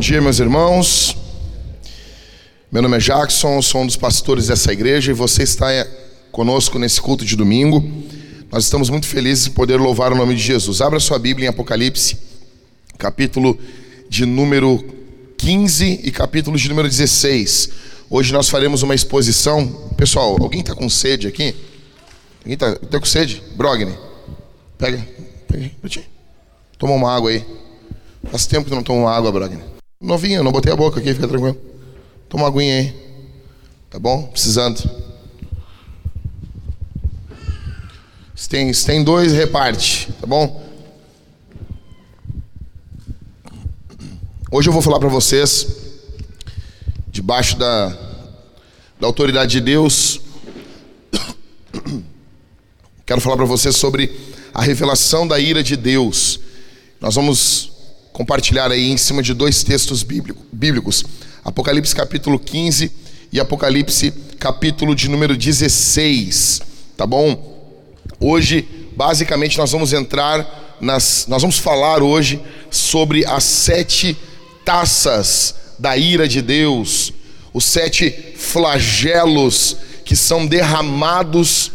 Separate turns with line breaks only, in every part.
Bom dia, meus irmãos. Meu nome é Jackson, sou um dos pastores dessa igreja e você está conosco nesse culto de domingo. Nós estamos muito felizes em poder louvar o nome de Jesus. Abra sua Bíblia em Apocalipse, capítulo de número 15 e capítulo de número 16. Hoje nós faremos uma exposição. Pessoal, alguém está com sede aqui? Alguém está tá com sede? Brogni, pega, pega aí, Toma uma água aí. Faz tempo que não tomo água, Brogni. Novinho, não botei a boca aqui, fica tranquilo. Toma uma aguinha aí. Tá bom? Precisando. Se tem, se tem dois, reparte. Tá bom? Hoje eu vou falar para vocês, debaixo da, da autoridade de Deus, quero falar para vocês sobre a revelação da ira de Deus. Nós vamos compartilhar aí em cima de dois textos bíblicos, Apocalipse capítulo 15 e Apocalipse capítulo de número 16, tá bom? Hoje, basicamente, nós vamos entrar nas, nós vamos falar hoje sobre as sete taças da ira de Deus, os sete flagelos que são derramados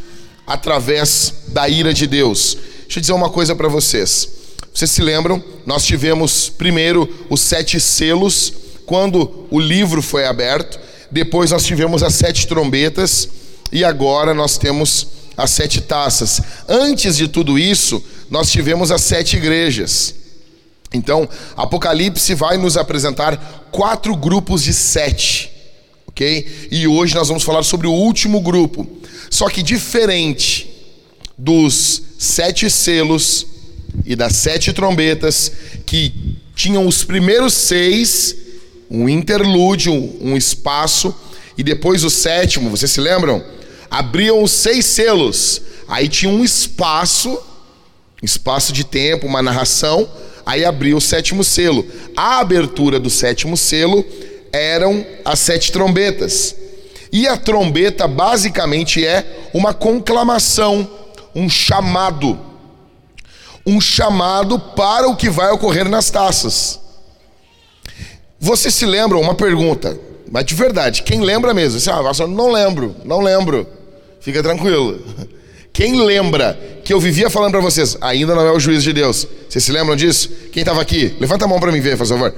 através da ira de Deus. Deixa eu dizer uma coisa para vocês. Vocês se lembram? Nós tivemos primeiro os sete selos, quando o livro foi aberto, depois nós tivemos as sete trombetas, e agora nós temos as sete taças. Antes de tudo isso, nós tivemos as sete igrejas. Então, Apocalipse vai nos apresentar quatro grupos de sete, ok? E hoje nós vamos falar sobre o último grupo. Só que diferente dos sete selos, e das sete trombetas, que tinham os primeiros seis, um interlúdio, um espaço, e depois o sétimo, vocês se lembram? Abriam os seis selos, aí tinha um espaço, espaço de tempo, uma narração, aí abriu o sétimo selo. A abertura do sétimo selo eram as sete trombetas. E a trombeta basicamente é uma conclamação, um chamado um chamado para o que vai ocorrer nas taças. Você se lembra? Uma pergunta, mas de verdade, quem lembra mesmo? Você, ah, não lembro, não lembro. Fica tranquilo. Quem lembra que eu vivia falando para vocês, ainda não é o juízo de Deus? Vocês se lembram disso? Quem estava aqui? Levanta a mão para mim ver, por favor.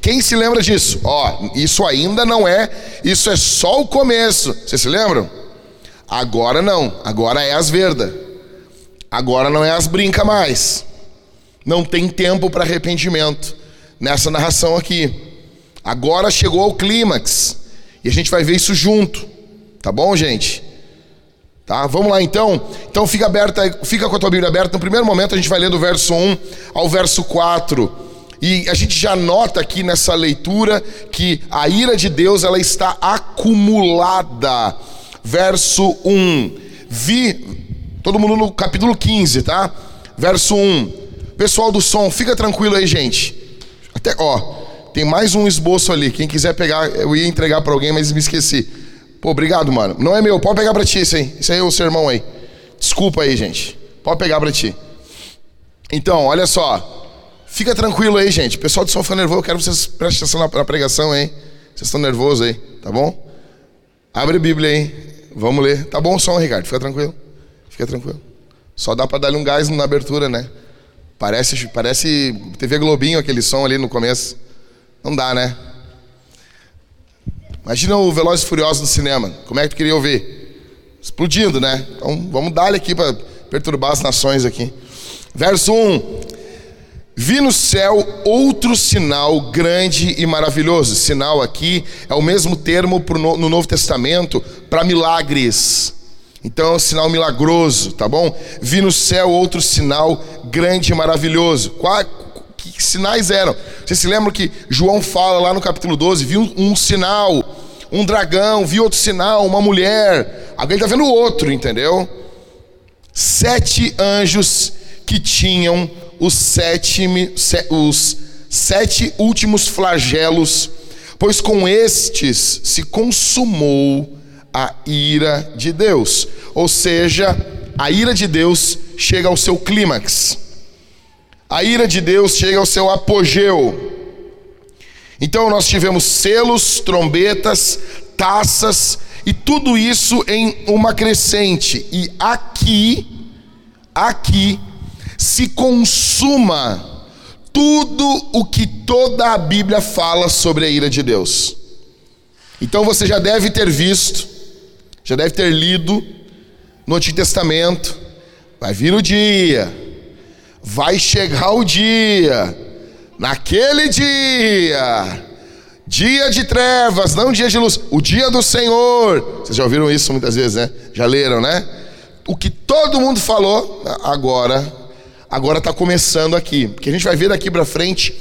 Quem se lembra disso? Ó, isso ainda não é, isso é só o começo. Vocês se lembram? Agora não, agora é as verdas. Agora não é as brinca mais. Não tem tempo para arrependimento nessa narração aqui. Agora chegou ao clímax. E a gente vai ver isso junto. Tá bom, gente? Tá? Vamos lá então. Então fica aberta, fica com a tua Bíblia aberta. No primeiro momento a gente vai ler do verso 1 ao verso 4. E a gente já nota aqui nessa leitura que a ira de Deus ela está acumulada. Verso 1. Vi Todo mundo no capítulo 15, tá? Verso 1. Pessoal do som, fica tranquilo aí, gente. Até, ó, tem mais um esboço ali. Quem quiser pegar, eu ia entregar para alguém, mas me esqueci. Pô, obrigado, mano. Não é meu, pode pegar para ti isso aí. Isso aí é o sermão aí. Desculpa aí, gente. Pode pegar para ti. Então, olha só. Fica tranquilo aí, gente. Pessoal do som fica nervoso. Eu quero que vocês prestem atenção na, pregação aí. Vocês estão nervosos aí, tá bom? Abre a Bíblia aí. Vamos ler. Tá bom o som, Ricardo? Fica tranquilo. Fica tranquilo. Só dá para dar um gás na abertura, né? Parece, parece TV Globinho aquele som ali no começo. Não dá, né? Imagina o Velozes Furiosos no cinema. Como é que tu queria ouvir? Explodindo, né? Então vamos dar ele aqui para perturbar as nações aqui. Verso 1. Vi no céu outro sinal grande e maravilhoso. Sinal aqui é o mesmo termo no Novo Testamento para milagres. Então é um sinal milagroso, tá bom? Vi no céu outro sinal grande e maravilhoso. Que sinais eram? Vocês se lembram que João fala lá no capítulo 12: viu um, um sinal, um dragão, viu outro sinal, uma mulher. Agora ele está vendo outro, entendeu? Sete anjos que tinham os sete, os sete últimos flagelos, pois com estes se consumou a ira de Deus. Ou seja, a ira de Deus chega ao seu clímax. A ira de Deus chega ao seu apogeu. Então nós tivemos selos, trombetas, taças e tudo isso em uma crescente. E aqui, aqui se consuma tudo o que toda a Bíblia fala sobre a ira de Deus. Então você já deve ter visto, já deve ter lido no Antigo Testamento. Vai vir o dia, vai chegar o dia, naquele dia, dia de trevas, não dia de luz, o dia do Senhor. Vocês já ouviram isso muitas vezes, né? Já leram, né? O que todo mundo falou, agora agora está começando aqui. Porque a gente vai ver daqui para frente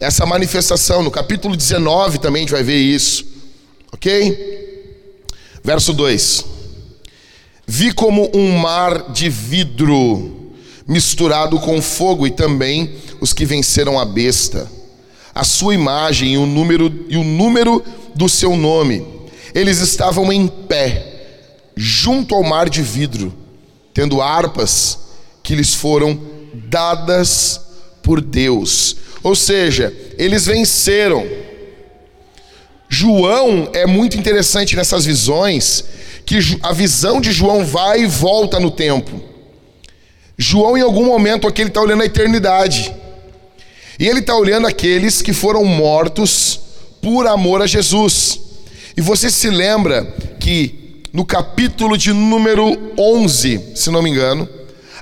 essa manifestação. No capítulo 19 também a gente vai ver isso. Ok? Verso 2: Vi como um mar de vidro misturado com fogo, e também os que venceram a besta, a sua imagem e o número, e o número do seu nome. Eles estavam em pé, junto ao mar de vidro, tendo harpas que lhes foram dadas por Deus. Ou seja, eles venceram. João é muito interessante nessas visões, que a visão de João vai e volta no tempo. João, em algum momento aqui, ele está olhando a eternidade. E ele está olhando aqueles que foram mortos por amor a Jesus. E você se lembra que no capítulo de número 11, se não me engano,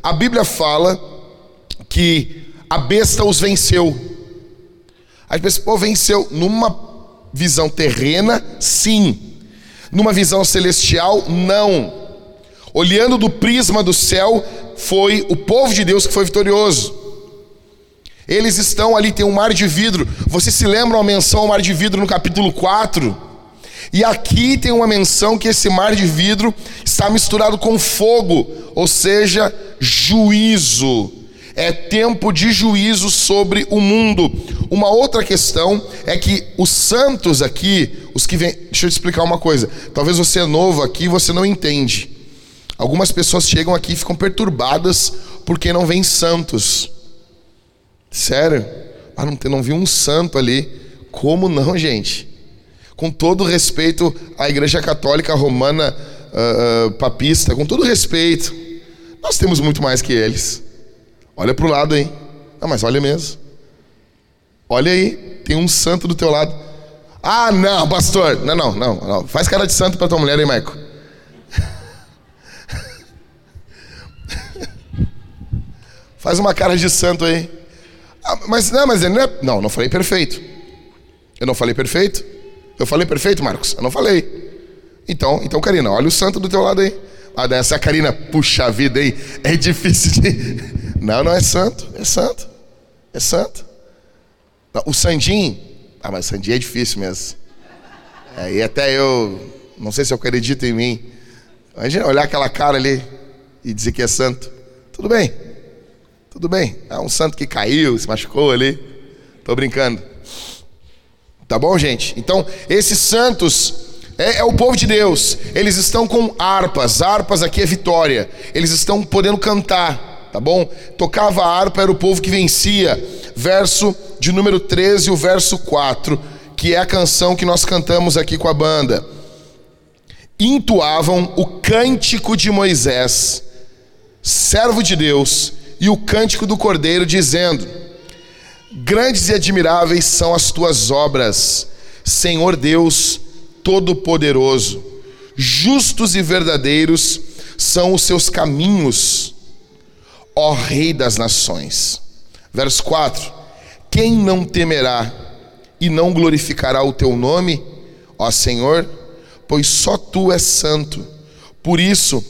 a Bíblia fala que a besta os venceu. Aí pensa, pô, venceu numa visão terrena, sim. Numa visão celestial, não. Olhando do prisma do céu, foi o povo de Deus que foi vitorioso. Eles estão ali, tem um mar de vidro. Você se lembra uma menção ao mar de vidro no capítulo 4? E aqui tem uma menção que esse mar de vidro está misturado com fogo, ou seja, juízo é tempo de juízo sobre o mundo. Uma outra questão é que os santos aqui, os que vêm. Deixa eu te explicar uma coisa. Talvez você é novo aqui e você não entende. Algumas pessoas chegam aqui e ficam perturbadas porque não vêm santos. Sério? Ah, não, não vi um santo ali. Como não, gente? Com todo respeito à Igreja Católica Romana uh, uh, Papista, com todo respeito, nós temos muito mais que eles. Olha para o lado aí. Não, mas olha mesmo. Olha aí, tem um santo do teu lado. Ah, não, pastor. Não, não, não. não. Faz cara de santo para tua mulher aí, Maico. Faz uma cara de santo aí. Ah, mas não, mas ele não é. Não, não falei perfeito. Eu não falei perfeito. Eu falei perfeito, Marcos? Eu não falei. Então, então, Karina, olha o santo do teu lado aí. Ah, dessa Karina, puxa vida aí, é difícil de. Não, não é santo, é santo. É santo. O Sandim, ah, mas Sandim é difícil mesmo. Aí até eu, não sei se eu acredito em mim. Imagina olhar aquela cara ali e dizer que é santo. Tudo bem, tudo bem. É um santo que caiu, se machucou ali. Tô brincando. Tá bom, gente? Então, esses santos é, é, o povo de Deus. Eles estão com harpas. Harpas aqui é vitória. Eles estão podendo cantar tá bom? Tocava a harpa, era o povo que vencia. Verso de número 13, o verso 4, que é a canção que nós cantamos aqui com a banda. Intuavam o cântico de Moisés, servo de Deus, e o cântico do Cordeiro, dizendo: Grandes e admiráveis são as tuas obras, Senhor Deus Todo-Poderoso. Justos e verdadeiros são os seus caminhos ó Rei das nações. Verso 4: Quem não temerá e não glorificará o teu nome, ó Senhor? Pois só tu és santo. Por isso,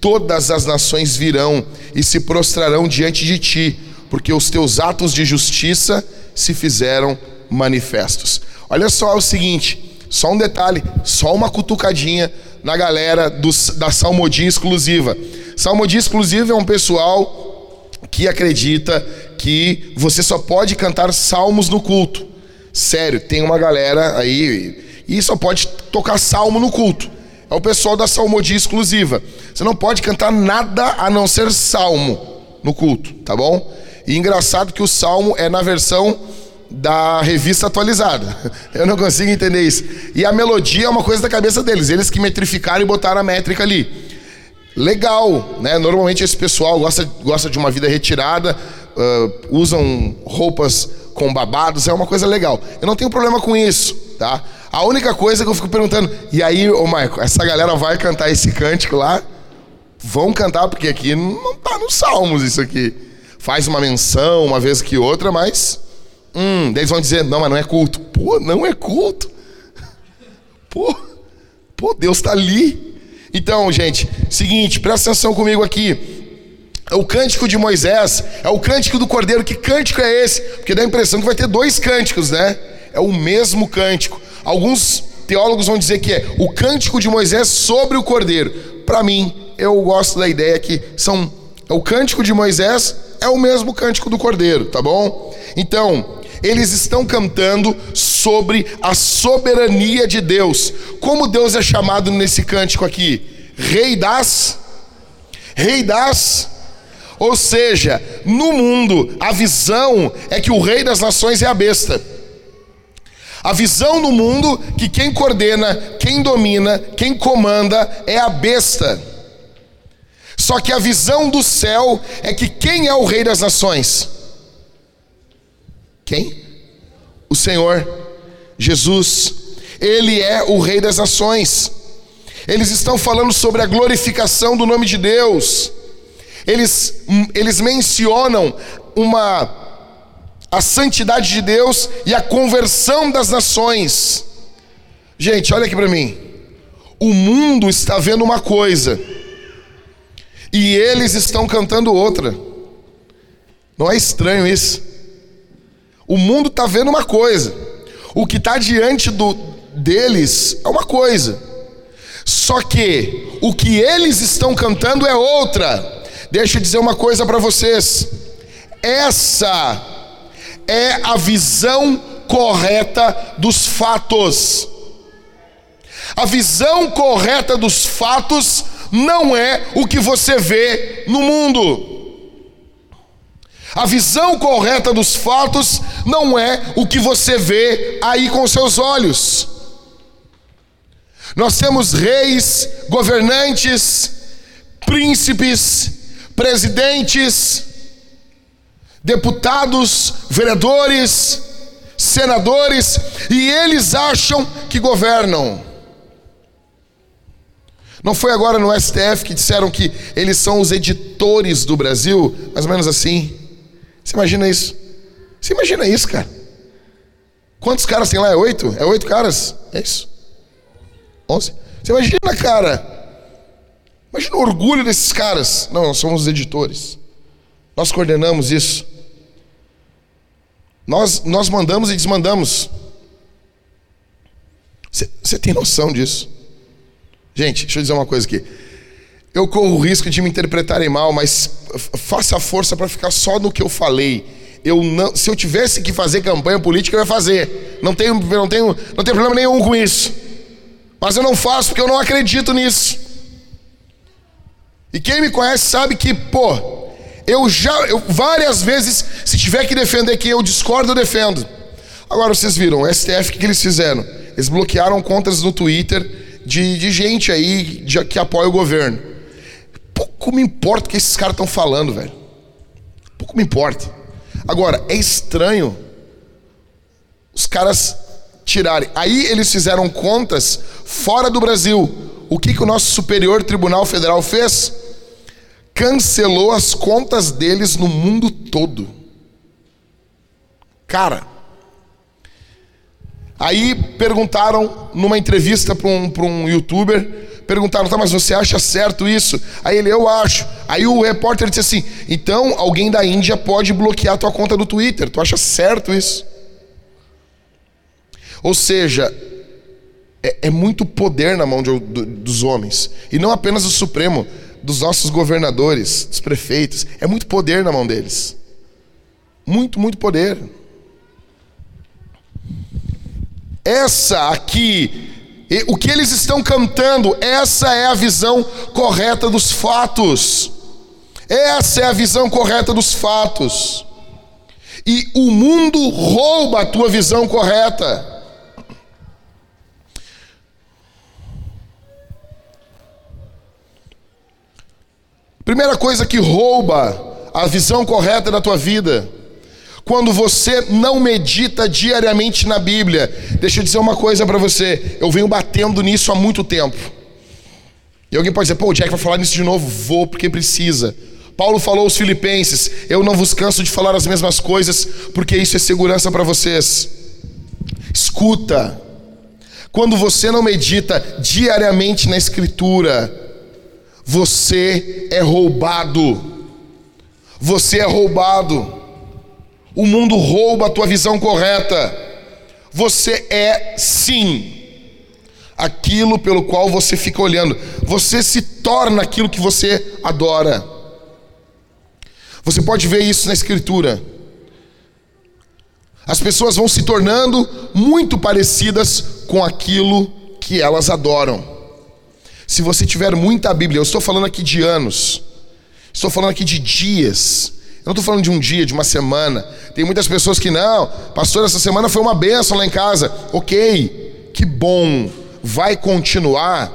todas as nações virão e se prostrarão diante de ti, porque os teus atos de justiça se fizeram manifestos. Olha só o seguinte, só um detalhe, só uma cutucadinha na galera do, da Salmodia exclusiva. Salmodia exclusiva é um pessoal que acredita que você só pode cantar salmos no culto. Sério, tem uma galera aí e só pode tocar salmo no culto. É o pessoal da salmodia exclusiva. Você não pode cantar nada a não ser salmo no culto, tá bom? E engraçado que o salmo é na versão da revista atualizada. Eu não consigo entender isso. E a melodia é uma coisa da cabeça deles, eles que metrificaram e botaram a métrica ali. Legal, né? Normalmente esse pessoal gosta, gosta de uma vida retirada, uh, usam roupas com babados, é uma coisa legal. Eu não tenho problema com isso, tá? A única coisa que eu fico perguntando, e aí, ô Michael, essa galera vai cantar esse cântico lá? Vão cantar, porque aqui não tá nos Salmos isso aqui. Faz uma menção uma vez que outra, mas. Hum, eles vão dizer, não, mas não é culto. Pô, não é culto. Pô, pô, Deus está ali. Então, gente, seguinte, presta atenção comigo aqui. O cântico de Moisés, é o cântico do Cordeiro. Que cântico é esse? Porque dá a impressão que vai ter dois cânticos, né? É o mesmo cântico. Alguns teólogos vão dizer que é o cântico de Moisés sobre o Cordeiro. Para mim, eu gosto da ideia que são é o cântico de Moisés é o mesmo cântico do Cordeiro, tá bom? Então, eles estão cantando sobre a soberania de Deus. Como Deus é chamado nesse cântico aqui? Rei das Rei das ou seja, no mundo, a visão é que o rei das nações é a besta. A visão no mundo que quem coordena, quem domina, quem comanda é a besta. Só que a visão do céu é que quem é o rei das nações? Quem? O Senhor Jesus. Ele é o rei das nações. Eles estão falando sobre a glorificação do nome de Deus eles, eles mencionam uma a santidade de Deus e a conversão das nações. Gente, olha aqui para mim. O mundo está vendo uma coisa e eles estão cantando outra. Não é estranho isso? O mundo está vendo uma coisa, o que está diante do, deles é uma coisa, só que o que eles estão cantando é outra. Deixa eu dizer uma coisa para vocês. Essa é a visão correta dos fatos. A visão correta dos fatos não é o que você vê no mundo. A visão correta dos fatos não é o que você vê aí com seus olhos. Nós temos reis, governantes, príncipes, presidentes, deputados, vereadores, senadores, e eles acham que governam. Não foi agora no STF que disseram que eles são os editores do Brasil? Mais ou menos assim. Você imagina isso? Você imagina isso, cara? Quantos caras tem lá? É oito? É oito caras? É isso? Onze? Você imagina, cara? Imagina o orgulho desses caras. Não, nós somos os editores. Nós coordenamos isso. Nós, nós mandamos e desmandamos. Você tem noção disso? Gente, deixa eu dizer uma coisa aqui. Eu corro o risco de me interpretarem mal, mas faça força para ficar só no que eu falei. Eu não, se eu tivesse que fazer campanha política, eu ia fazer. Não tenho, não tenho, não tenho problema nenhum com isso. Mas eu não faço porque eu não acredito nisso. E quem me conhece sabe que, pô, eu já, eu, várias vezes, se tiver que defender quem eu discordo, eu defendo. Agora vocês viram, o STF, o que, eles fizeram? Eles bloquearam contas no Twitter de, de gente aí de, que apoia o governo. Pouco me importa o que esses caras estão falando, velho. Pouco me importa. Agora, é estranho os caras tirarem. Aí eles fizeram contas fora do Brasil o que, que o nosso Superior Tribunal Federal fez? Cancelou as contas deles no mundo todo. Cara, aí perguntaram numa entrevista para um, um youtuber, perguntaram, tá, mas você acha certo isso? Aí ele, eu acho. Aí o repórter disse assim, então alguém da Índia pode bloquear a tua conta do Twitter, tu acha certo isso? Ou seja, é, é muito poder na mão de, do, dos homens. E não apenas do Supremo, dos nossos governadores, dos prefeitos. É muito poder na mão deles. Muito, muito poder. Essa aqui, o que eles estão cantando, essa é a visão correta dos fatos. Essa é a visão correta dos fatos. E o mundo rouba a tua visão correta. Primeira coisa que rouba a visão correta da tua vida, quando você não medita diariamente na Bíblia. Deixa eu dizer uma coisa para você, eu venho batendo nisso há muito tempo. E alguém pode dizer, pô, o Jack vai falar nisso de novo? Vou, porque precisa. Paulo falou aos Filipenses: Eu não vos canso de falar as mesmas coisas, porque isso é segurança para vocês. Escuta, quando você não medita diariamente na Escritura, você é roubado. Você é roubado. O mundo rouba a tua visão correta. Você é sim aquilo pelo qual você fica olhando. Você se torna aquilo que você adora. Você pode ver isso na Escritura. As pessoas vão se tornando muito parecidas com aquilo que elas adoram. Se você tiver muita Bíblia, eu estou falando aqui de anos, estou falando aqui de dias, eu não estou falando de um dia, de uma semana. Tem muitas pessoas que não, pastor, essa semana foi uma benção lá em casa. Ok, que bom, vai continuar.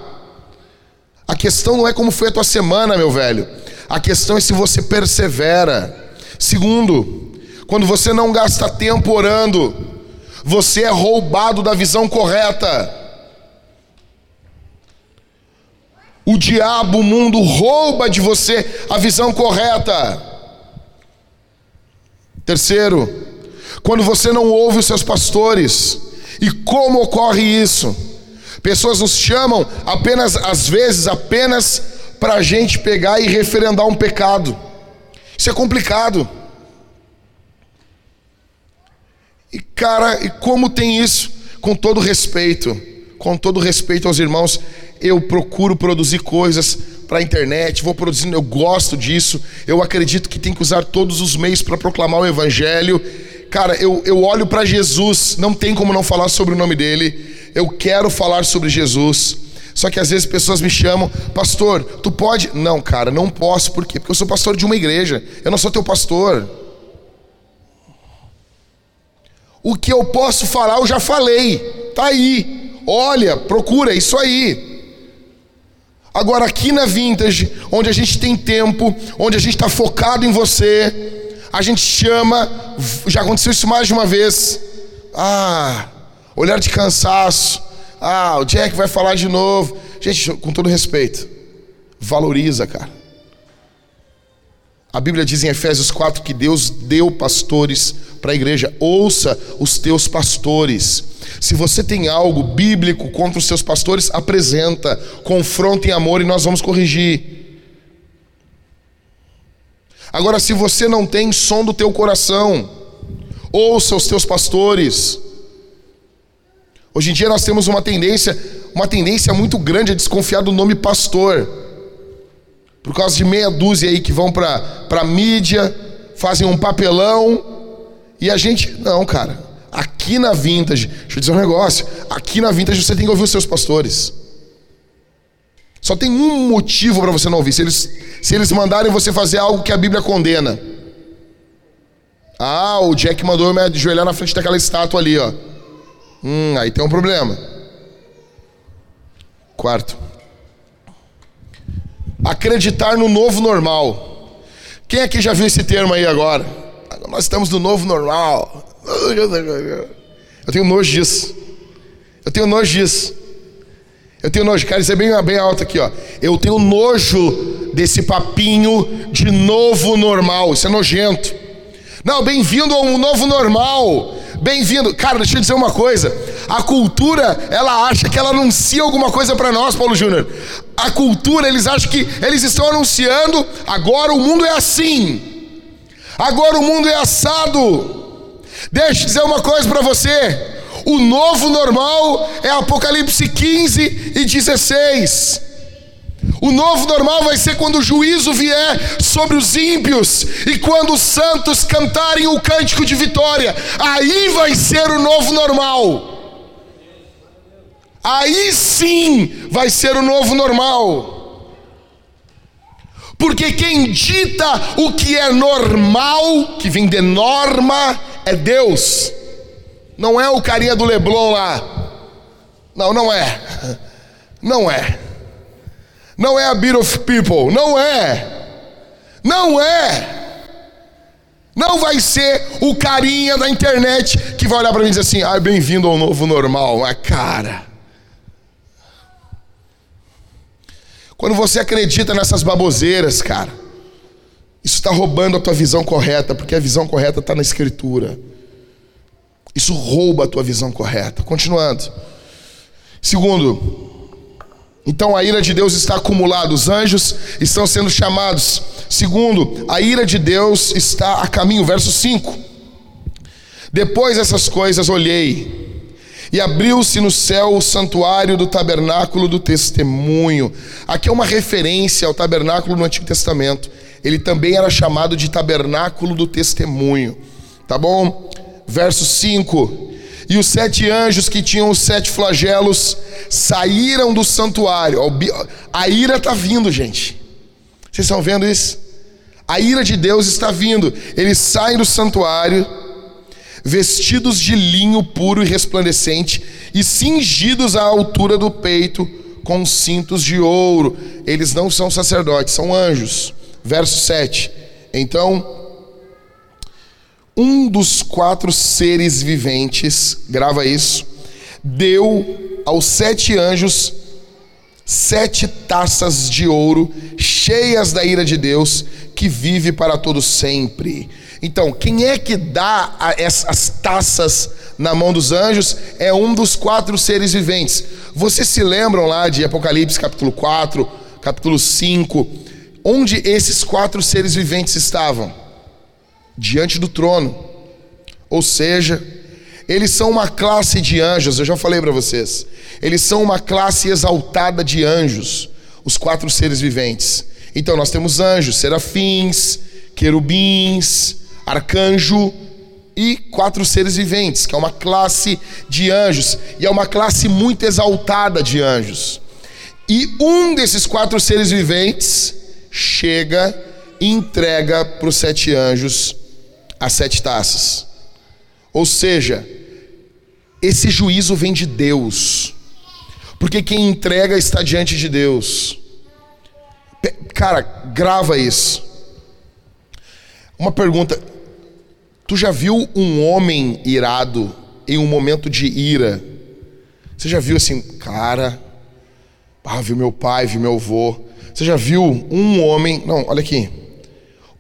A questão não é como foi a tua semana, meu velho. A questão é se você persevera. Segundo, quando você não gasta tempo orando, você é roubado da visão correta. O diabo, o mundo rouba de você a visão correta. Terceiro, quando você não ouve os seus pastores. E como ocorre isso? Pessoas nos chamam apenas, às vezes, apenas para a gente pegar e referendar um pecado. Isso é complicado. E cara, e como tem isso? Com todo respeito, com todo respeito aos irmãos, eu procuro produzir coisas para a internet, vou produzindo, eu gosto disso, eu acredito que tem que usar todos os meios para proclamar o Evangelho. Cara, eu, eu olho para Jesus, não tem como não falar sobre o nome dele, eu quero falar sobre Jesus. Só que às vezes pessoas me chamam, pastor, tu pode? Não, cara, não posso, por quê? Porque eu sou pastor de uma igreja, eu não sou teu pastor. O que eu posso falar, eu já falei, tá aí. Olha, procura, é isso aí. Agora, aqui na Vintage, onde a gente tem tempo, onde a gente está focado em você, a gente chama, já aconteceu isso mais de uma vez. Ah, olhar de cansaço ah, o Jack vai falar de novo. Gente, com todo respeito, valoriza, cara. A Bíblia diz em Efésios 4 que Deus deu pastores para a igreja. Ouça os teus pastores. Se você tem algo bíblico contra os seus pastores, apresenta, confronta em amor e nós vamos corrigir. Agora, se você não tem som do teu coração, ouça os teus pastores. Hoje em dia nós temos uma tendência, uma tendência muito grande a desconfiar do nome pastor. Por causa de meia dúzia aí que vão para a mídia, fazem um papelão, e a gente, não, cara. Aqui na Vintage, deixa eu dizer um negócio, aqui na Vintage você tem que ouvir os seus pastores. Só tem um motivo para você não ouvir. Se eles, se eles mandarem você fazer algo que a Bíblia condena. Ah, o Jack mandou eu me ajoelhar na frente daquela estátua ali, ó. Hum, aí tem um problema. Quarto. Acreditar no novo normal. Quem aqui já viu esse termo aí agora? Nós estamos no novo normal. Eu tenho nojo disso. Eu tenho nojo disso. Eu tenho nojo, cara, isso é bem, bem alto aqui, ó. Eu tenho nojo desse papinho de novo normal. Isso é nojento. Não, bem-vindo a um novo normal. Bem-vindo. Cara, deixa eu dizer uma coisa. A cultura, ela acha que ela anuncia alguma coisa para nós, Paulo Júnior. A cultura, eles acham que eles estão anunciando, agora o mundo é assim. Agora o mundo é assado. Deixa eu dizer uma coisa para você. O novo normal é Apocalipse 15 e 16. O novo normal vai ser quando o juízo vier sobre os ímpios e quando os santos cantarem o cântico de vitória. Aí vai ser o novo normal. Aí sim vai ser o novo normal. Porque quem dita o que é normal, que vem de norma, é Deus. Não é o carinha do Leblon lá. Não, não é. Não é. Não é a bit of people. Não é. Não é. Não vai ser o carinha da internet que vai olhar para mim e dizer assim: ah, bem-vindo ao novo normal. Ah, cara. Quando você acredita nessas baboseiras, cara, isso está roubando a tua visão correta, porque a visão correta está na Escritura. Isso rouba a tua visão correta. Continuando. Segundo, então a ira de Deus está acumulada, os anjos estão sendo chamados. Segundo, a ira de Deus está a caminho, verso 5. Depois dessas coisas olhei, e abriu-se no céu o santuário do tabernáculo do testemunho. Aqui é uma referência ao tabernáculo no Antigo Testamento. Ele também era chamado de tabernáculo do testemunho. Tá bom? Verso 5. E os sete anjos que tinham os sete flagelos saíram do santuário. A ira está vindo, gente. Vocês estão vendo isso? A ira de Deus está vindo. Eles saem do santuário, vestidos de linho puro e resplandecente, e cingidos à altura do peito com cintos de ouro. Eles não são sacerdotes, são anjos. Verso 7. Então um dos quatro seres viventes, grava isso, deu aos sete anjos sete taças de ouro cheias da ira de Deus que vive para todo sempre. Então, quem é que dá as taças na mão dos anjos? É um dos quatro seres viventes. Vocês se lembram lá de Apocalipse capítulo 4, capítulo 5, onde esses quatro seres viventes estavam? Diante do trono. Ou seja, eles são uma classe de anjos, eu já falei para vocês. Eles são uma classe exaltada de anjos, os quatro seres viventes. Então nós temos anjos, serafins, querubins, arcanjo e quatro seres viventes, que é uma classe de anjos, e é uma classe muito exaltada de anjos. E um desses quatro seres viventes chega e entrega para os sete anjos as sete taças. Ou seja, esse juízo vem de Deus, porque quem entrega está diante de Deus. Cara, grava isso. Uma pergunta: tu já viu um homem irado em um momento de ira? Você já viu assim, cara? Ah, viu meu pai, viu meu avô. Você já viu um homem? Não, olha aqui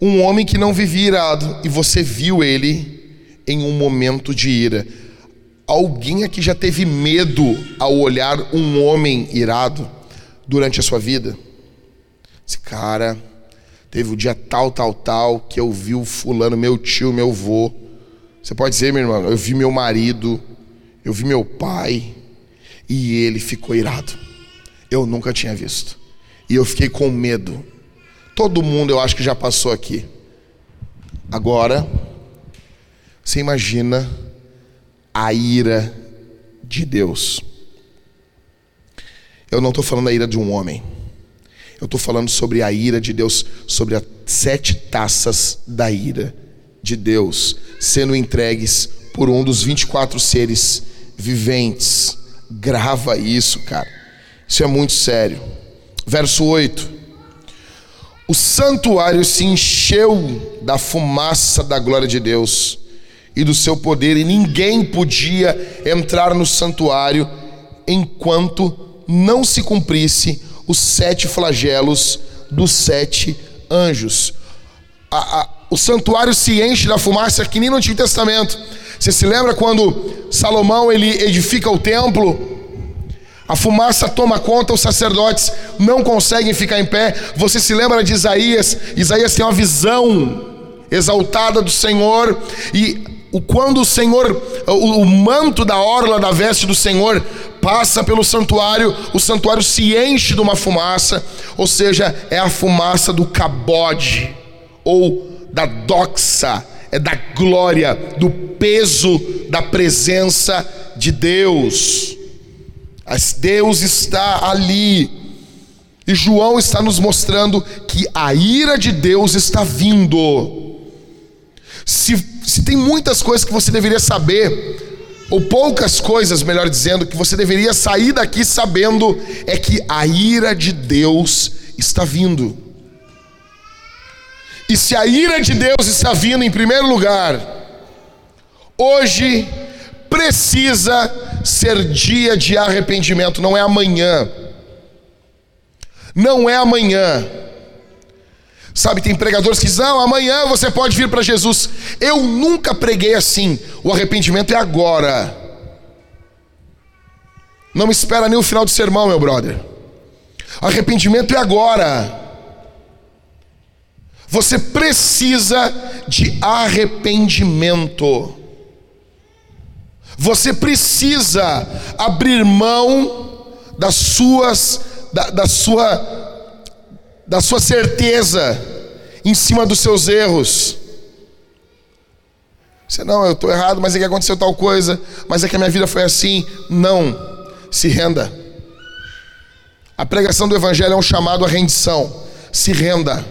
um homem que não vivia irado e você viu ele em um momento de ira. Alguém aqui já teve medo ao olhar um homem irado durante a sua vida? Esse cara teve o dia tal, tal, tal, que eu vi o fulano, meu tio, meu avô. Você pode dizer, meu irmão, eu vi meu marido, eu vi meu pai, e ele ficou irado. Eu nunca tinha visto. E eu fiquei com medo. Todo mundo eu acho que já passou aqui. Agora, você imagina a ira de Deus. Eu não estou falando da ira de um homem. Eu estou falando sobre a ira de Deus, sobre as sete taças da ira de Deus sendo entregues por um dos 24 seres viventes. Grava isso, cara. Isso é muito sério. Verso 8 o santuário se encheu da fumaça da glória de Deus e do seu poder, e ninguém podia entrar no santuário enquanto não se cumprisse os sete flagelos dos sete anjos. A, a, o santuário se enche da fumaça que nem no Antigo Testamento. Você se lembra quando Salomão ele edifica o templo? A fumaça toma conta, os sacerdotes não conseguem ficar em pé. Você se lembra de Isaías? Isaías tem uma visão exaltada do Senhor e quando o Senhor, o manto da orla da veste do Senhor passa pelo santuário, o santuário se enche de uma fumaça, ou seja, é a fumaça do cabode ou da doxa, é da glória, do peso da presença de Deus. Mas Deus está ali. E João está nos mostrando que a ira de Deus está vindo. Se, se tem muitas coisas que você deveria saber, ou poucas coisas, melhor dizendo, que você deveria sair daqui sabendo, é que a ira de Deus está vindo. E se a ira de Deus está vindo em primeiro lugar, hoje precisa ser dia de arrependimento, não é amanhã. Não é amanhã. Sabe, tem pregadores que dizem: não, amanhã você pode vir para Jesus. Eu nunca preguei assim. O arrependimento é agora. Não me espera nem o final do sermão, meu brother. Arrependimento é agora. Você precisa de arrependimento. Você precisa abrir mão das suas, da, da sua, da sua certeza em cima dos seus erros. Você não, eu estou errado, mas é que aconteceu tal coisa, mas é que a minha vida foi assim. Não, se renda. A pregação do Evangelho é um chamado à rendição. Se renda.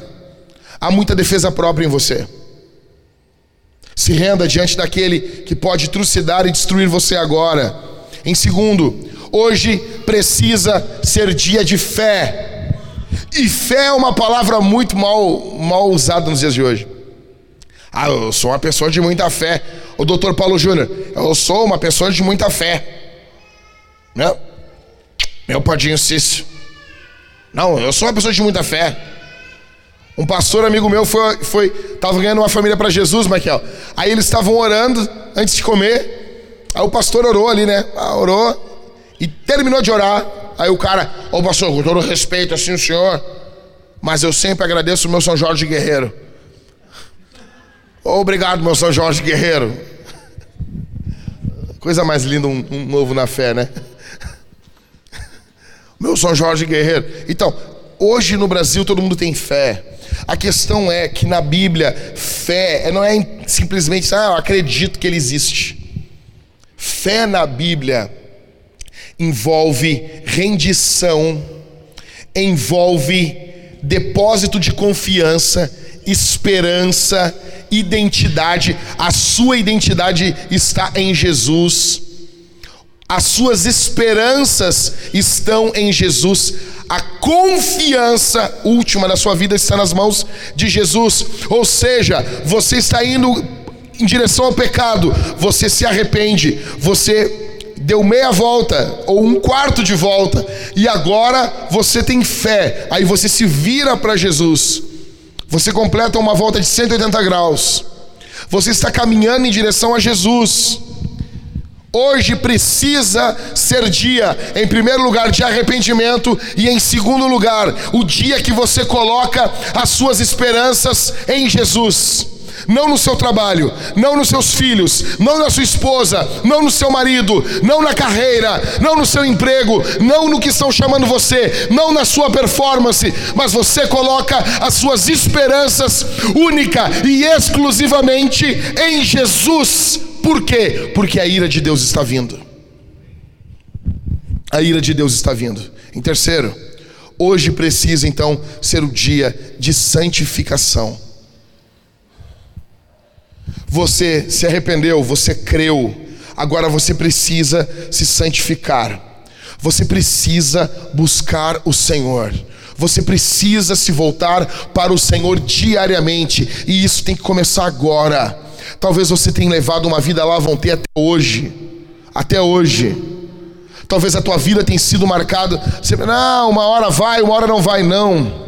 Há muita defesa própria em você. Se renda diante daquele que pode trucidar e destruir você agora. Em segundo, hoje precisa ser dia de fé. E fé é uma palavra muito mal, mal usada nos dias de hoje. Ah, eu sou uma pessoa de muita fé. O doutor Paulo Júnior, eu sou uma pessoa de muita fé. Meu, meu padinho Cício. Não, eu sou uma pessoa de muita fé. Um pastor amigo meu foi, foi tava ganhando uma família para Jesus, Michael. Aí eles estavam orando antes de comer. Aí o pastor orou ali, né? Ah, orou e terminou de orar. Aí o cara, ô oh, pastor, com todo respeito, assim o senhor, mas eu sempre agradeço o meu São Jorge Guerreiro. Obrigado, meu São Jorge Guerreiro. Coisa mais linda, um, um novo na fé, né? Meu São Jorge Guerreiro. Então, hoje no Brasil todo mundo tem fé. A questão é que na Bíblia, fé não é simplesmente, ah, eu acredito que ele existe. Fé na Bíblia envolve rendição, envolve depósito de confiança, esperança, identidade. A sua identidade está em Jesus. As suas esperanças estão em Jesus. A confiança última da sua vida está nas mãos de Jesus. Ou seja, você está indo em direção ao pecado, você se arrepende, você deu meia volta ou um quarto de volta e agora você tem fé. Aí você se vira para Jesus. Você completa uma volta de 180 graus. Você está caminhando em direção a Jesus. Hoje precisa ser dia, em primeiro lugar, de arrependimento, e em segundo lugar, o dia que você coloca as suas esperanças em Jesus. Não no seu trabalho, não nos seus filhos, não na sua esposa, não no seu marido, não na carreira, não no seu emprego, não no que estão chamando você, não na sua performance, mas você coloca as suas esperanças única e exclusivamente em Jesus por quê? Porque a ira de Deus está vindo. A ira de Deus está vindo. Em terceiro, hoje precisa então ser o dia de santificação. Você se arrependeu, você creu, agora você precisa se santificar. Você precisa buscar o Senhor. Você precisa se voltar para o Senhor diariamente, e isso tem que começar agora. Talvez você tenha levado uma vida lá vão ter até hoje. Até hoje. Talvez a tua vida tenha sido marcada. Você, não, uma hora vai, uma hora não vai, não.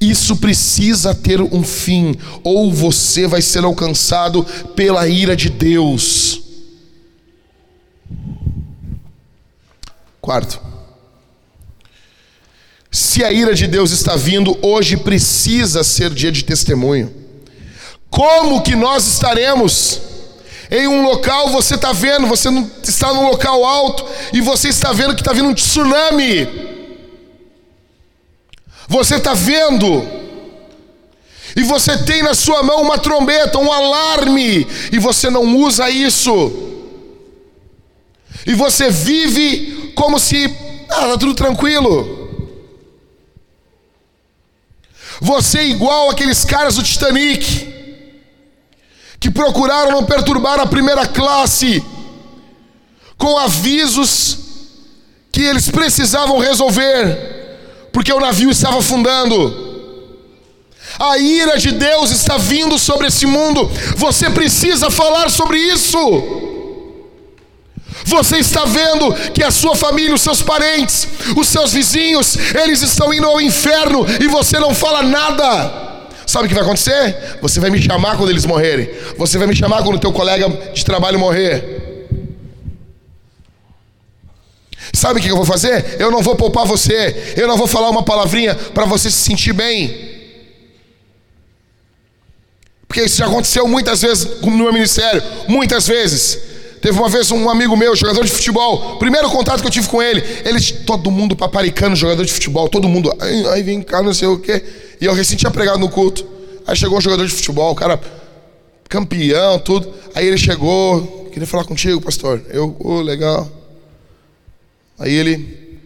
Isso precisa ter um fim, ou você vai ser alcançado pela ira de Deus. Quarto, se a ira de Deus está vindo, hoje precisa ser dia de testemunho. Como que nós estaremos? Em um local você está vendo, você não está num local alto e você está vendo que está vindo um tsunami. Você está vendo, e você tem na sua mão uma trombeta, um alarme, e você não usa isso, e você vive como se, ah, está tudo tranquilo. Você é igual aqueles caras do Titanic que procuraram não perturbar a primeira classe com avisos que eles precisavam resolver, porque o navio estava afundando. A ira de Deus está vindo sobre esse mundo. Você precisa falar sobre isso. Você está vendo que a sua família, os seus parentes, os seus vizinhos, eles estão indo ao inferno e você não fala nada. Sabe o que vai acontecer? Você vai me chamar quando eles morrerem. Você vai me chamar quando o teu colega de trabalho morrer. Sabe o que eu vou fazer? Eu não vou poupar você. Eu não vou falar uma palavrinha para você se sentir bem. Porque isso já aconteceu muitas vezes no meu ministério. Muitas vezes. Teve uma vez um amigo meu, jogador de futebol. Primeiro contato que eu tive com ele. Ele, todo mundo paparicando jogador de futebol. Todo mundo. Aí, aí vem cá, não sei o quê. E eu recém tinha pregado no culto. Aí chegou um jogador de futebol, o cara campeão, tudo. Aí ele chegou. Queria falar contigo, pastor. Eu, oh, legal. Aí ele.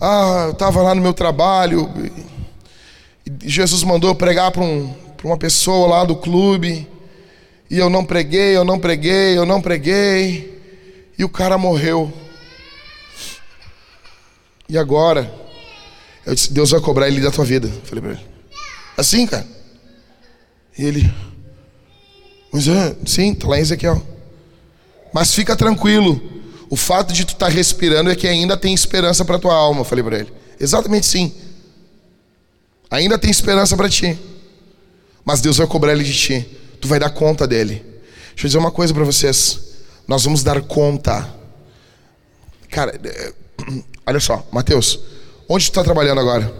Ah, eu estava lá no meu trabalho. Jesus mandou eu pregar para um uma pessoa lá do clube, e eu não preguei, eu não preguei, eu não preguei, e o cara morreu. E agora? Eu disse, Deus vai cobrar ele da tua vida. Falei para ele. Assim, cara. E ele, mas é, sim, tá lá em Ezequiel. Mas fica tranquilo. O fato de tu estar tá respirando é que ainda tem esperança para tua alma, falei para ele. Exatamente sim. Ainda tem esperança para ti. Mas Deus vai cobrar ele de ti. Tu vai dar conta dele. Deixa eu dizer uma coisa para vocês. Nós vamos dar conta. Cara, é, olha só, Mateus, onde tu está trabalhando agora?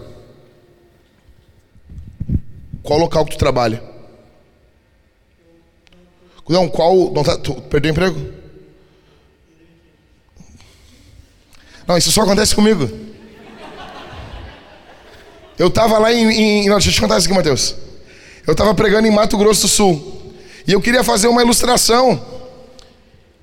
Qual local que tu trabalha? Não, qual. Não tá, tu perdeu o emprego? Não, isso só acontece comigo. Eu estava lá em, em. Não, deixa eu te contar isso aqui, Mateus. Eu estava pregando em Mato Grosso do Sul. E eu queria fazer uma ilustração.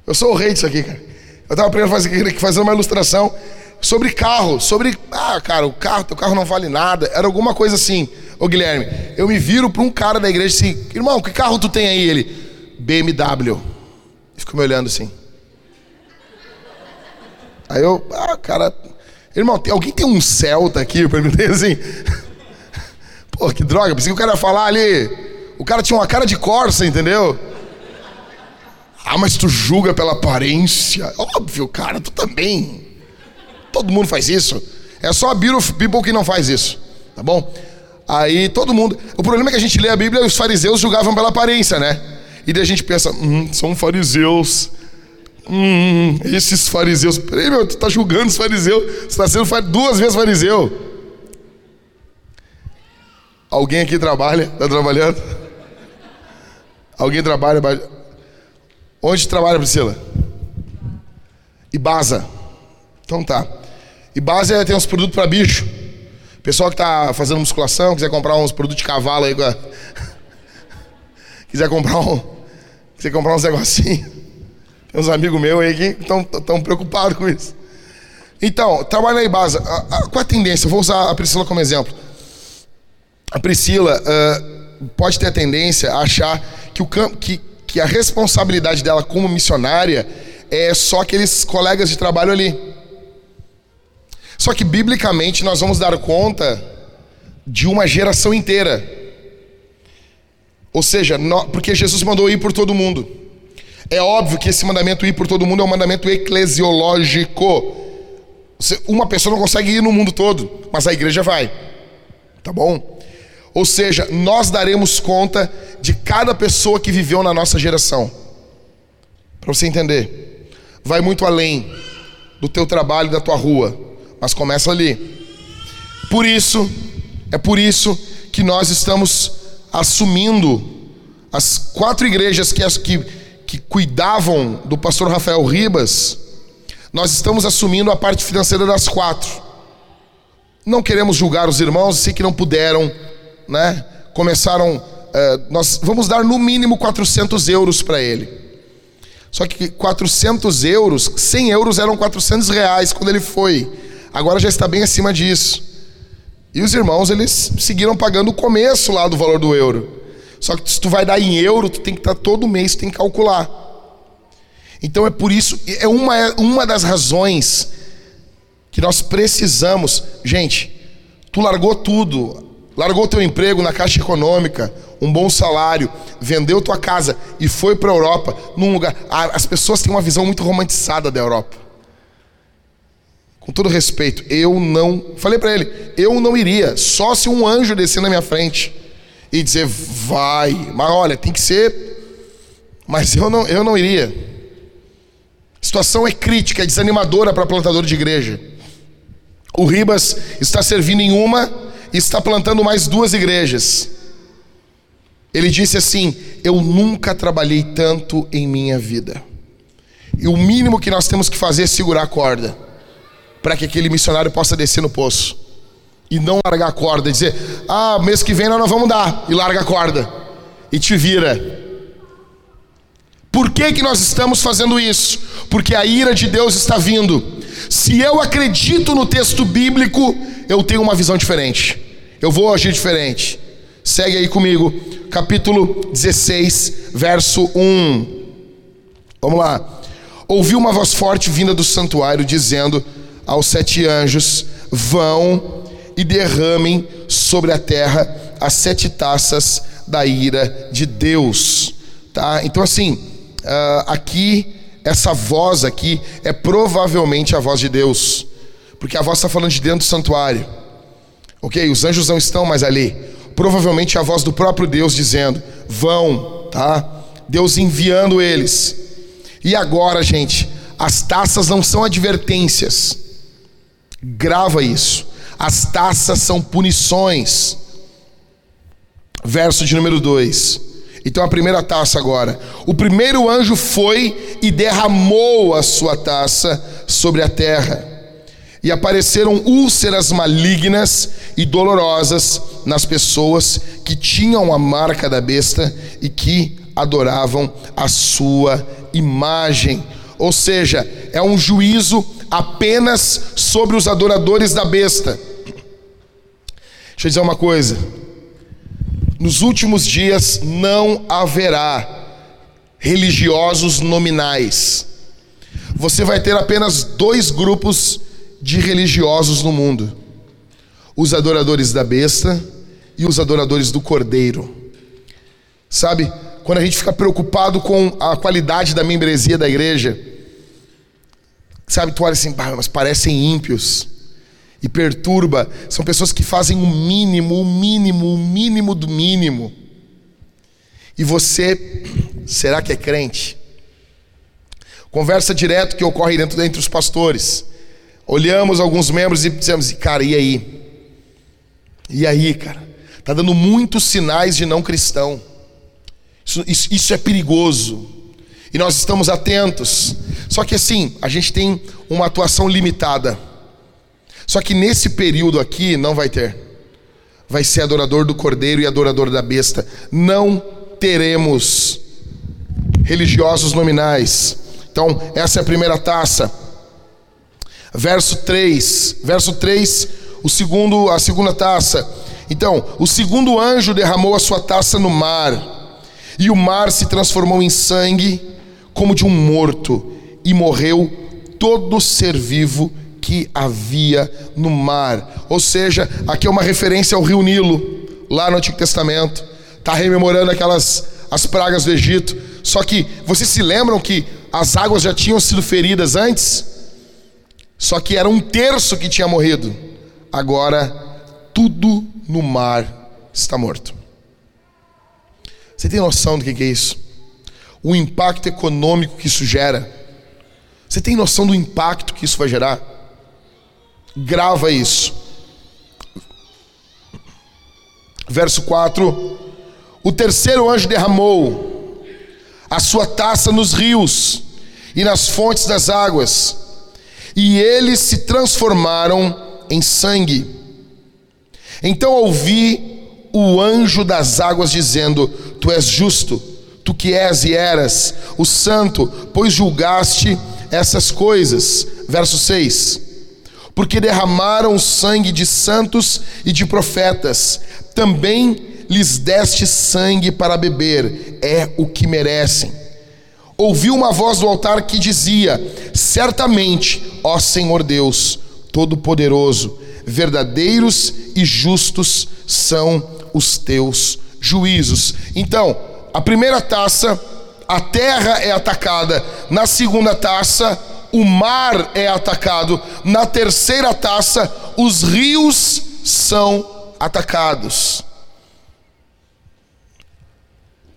Eu sou o rei disso aqui, cara. Eu estava pregando fazer, fazer uma ilustração sobre carro, sobre, ah, cara, o carro, teu carro não vale nada. Era alguma coisa assim. Ô Guilherme, eu me viro para um cara da igreja assim, irmão, que carro tu tem aí? Ele, BMW. Ficou me olhando assim. Aí eu, ah, cara, irmão, tem, alguém tem um Celta aqui? Eu perguntei assim. Pô, que droga, pensei que o cara ia falar ali. O cara tinha uma cara de Corsa, entendeu? Ah, mas tu julga pela aparência. Óbvio, cara, tu também. Todo mundo faz isso. É só a Bíblia que não faz isso, tá bom? Aí todo mundo. O problema é que a gente lê a Bíblia e os fariseus julgavam pela aparência, né? E daí a gente pensa, hum, são fariseus. Hum, esses fariseus. Peraí, meu, tu tá julgando os fariseus. Você está sendo duas vezes fariseu. Alguém aqui trabalha? Está trabalhando? Alguém trabalha? Onde trabalha, Priscila? Ibasa. Então tá. Ibasa tem uns produtos para bicho. Pessoal que está fazendo musculação, quiser comprar uns produtos de cavalo aí, quiser comprar um, quiser comprar uns negocinhos. Tem uns amigos meus aí que estão preocupados com isso. Então, trabalha na Ibasa. Qual a tendência? Eu vou usar a Priscila como exemplo a Priscila uh, pode ter a tendência a achar que, o, que, que a responsabilidade dela como missionária é só aqueles colegas de trabalho ali. Só que, biblicamente, nós vamos dar conta de uma geração inteira. Ou seja, porque Jesus mandou ir por todo mundo. É óbvio que esse mandamento ir por todo mundo é um mandamento eclesiológico. Uma pessoa não consegue ir no mundo todo, mas a igreja vai. Tá bom? Ou seja, nós daremos conta de cada pessoa que viveu na nossa geração. Para você entender, vai muito além do teu trabalho, da tua rua, mas começa ali. Por isso, é por isso que nós estamos assumindo as quatro igrejas que, que, que cuidavam do pastor Rafael Ribas, nós estamos assumindo a parte financeira das quatro. Não queremos julgar os irmãos, sei que não puderam né, começaram, é, nós vamos dar no mínimo 400 euros para ele. Só que 400 euros, 100 euros eram 400 reais quando ele foi. Agora já está bem acima disso. E os irmãos, eles seguiram pagando o começo lá do valor do euro. Só que se tu vai dar em euro, tu tem que estar todo mês, tu tem que calcular. Então é por isso, é uma, uma das razões que nós precisamos. Gente, tu largou tudo, largou teu emprego na Caixa Econômica, um bom salário, vendeu tua casa e foi para a Europa, num lugar. As pessoas têm uma visão muito romantizada da Europa. Com todo respeito, eu não. Falei para ele, eu não iria, só se um anjo descer na minha frente e dizer, vai. Mas olha, tem que ser. Mas eu não, eu não iria. A situação é crítica, é desanimadora para plantador de igreja. O Ribas está servindo em uma e está plantando mais duas igrejas. Ele disse assim: Eu nunca trabalhei tanto em minha vida. E o mínimo que nós temos que fazer é segurar a corda para que aquele missionário possa descer no poço. E não largar a corda, e dizer, ah, mês que vem nós não vamos dar, e larga a corda, e te vira. Por que, que nós estamos fazendo isso? Porque a ira de Deus está vindo. Se eu acredito no texto bíblico, eu tenho uma visão diferente. Eu vou agir diferente. Segue aí comigo, capítulo 16, verso 1. Vamos lá. Ouvi uma voz forte vinda do santuário dizendo: aos sete anjos: vão e derramem sobre a terra as sete taças da ira de Deus. Tá? Então, assim, uh, aqui, essa voz aqui é provavelmente a voz de Deus, porque a voz está falando de dentro do santuário. Ok? Os anjos não estão mais ali. Provavelmente é a voz do próprio Deus dizendo: vão, tá? Deus enviando eles. E agora, gente, as taças não são advertências. Grava isso. As taças são punições. Verso de número 2. Então a primeira taça agora. O primeiro anjo foi e derramou a sua taça sobre a terra. E apareceram úlceras malignas e dolorosas nas pessoas que tinham a marca da besta e que adoravam a sua imagem. Ou seja, é um juízo apenas sobre os adoradores da besta. Deixa eu dizer uma coisa. Nos últimos dias não haverá religiosos nominais. Você vai ter apenas dois grupos de religiosos no mundo: os adoradores da besta e os adoradores do cordeiro. Sabe, quando a gente fica preocupado com a qualidade da membresia da igreja, Sabe, tu olha assim, mas parecem ímpios. E perturba. São pessoas que fazem o mínimo, o mínimo, o mínimo do mínimo. E você, será que é crente? Conversa direto que ocorre dentro entre os pastores. Olhamos alguns membros e dizemos, cara, e aí? E aí, cara? Tá dando muitos sinais de não cristão. Isso, isso, isso é perigoso. E nós estamos atentos. Só que assim, a gente tem uma atuação limitada. Só que nesse período aqui não vai ter. Vai ser adorador do cordeiro e adorador da besta. Não teremos religiosos nominais. Então, essa é a primeira taça. Verso 3, verso 3, o segundo, a segunda taça. Então, o segundo anjo derramou a sua taça no mar, e o mar se transformou em sangue como de um morto, e morreu todo ser vivo que havia no mar. Ou seja, aqui é uma referência ao rio Nilo, lá no Antigo Testamento. Está rememorando aquelas as pragas do Egito. Só que vocês se lembram que as águas já tinham sido feridas antes? Só que era um terço que tinha morrido. Agora tudo no mar está morto. Você tem noção do que é isso? O impacto econômico que isso gera. Você tem noção do impacto que isso vai gerar? Grava isso. Verso 4: O terceiro anjo derramou a sua taça nos rios e nas fontes das águas, e eles se transformaram em sangue. Então ouvi o anjo das águas dizendo: Tu és justo que és e eras o santo, pois julgaste essas coisas. Verso 6. porque derramaram o sangue de santos e de profetas. Também lhes deste sangue para beber, é o que merecem. Ouvi uma voz do altar que dizia: Certamente, ó Senhor Deus, Todo-Poderoso, verdadeiros e justos são os teus juízos. Então, a primeira taça, a terra é atacada. Na segunda taça, o mar é atacado. Na terceira taça, os rios são atacados.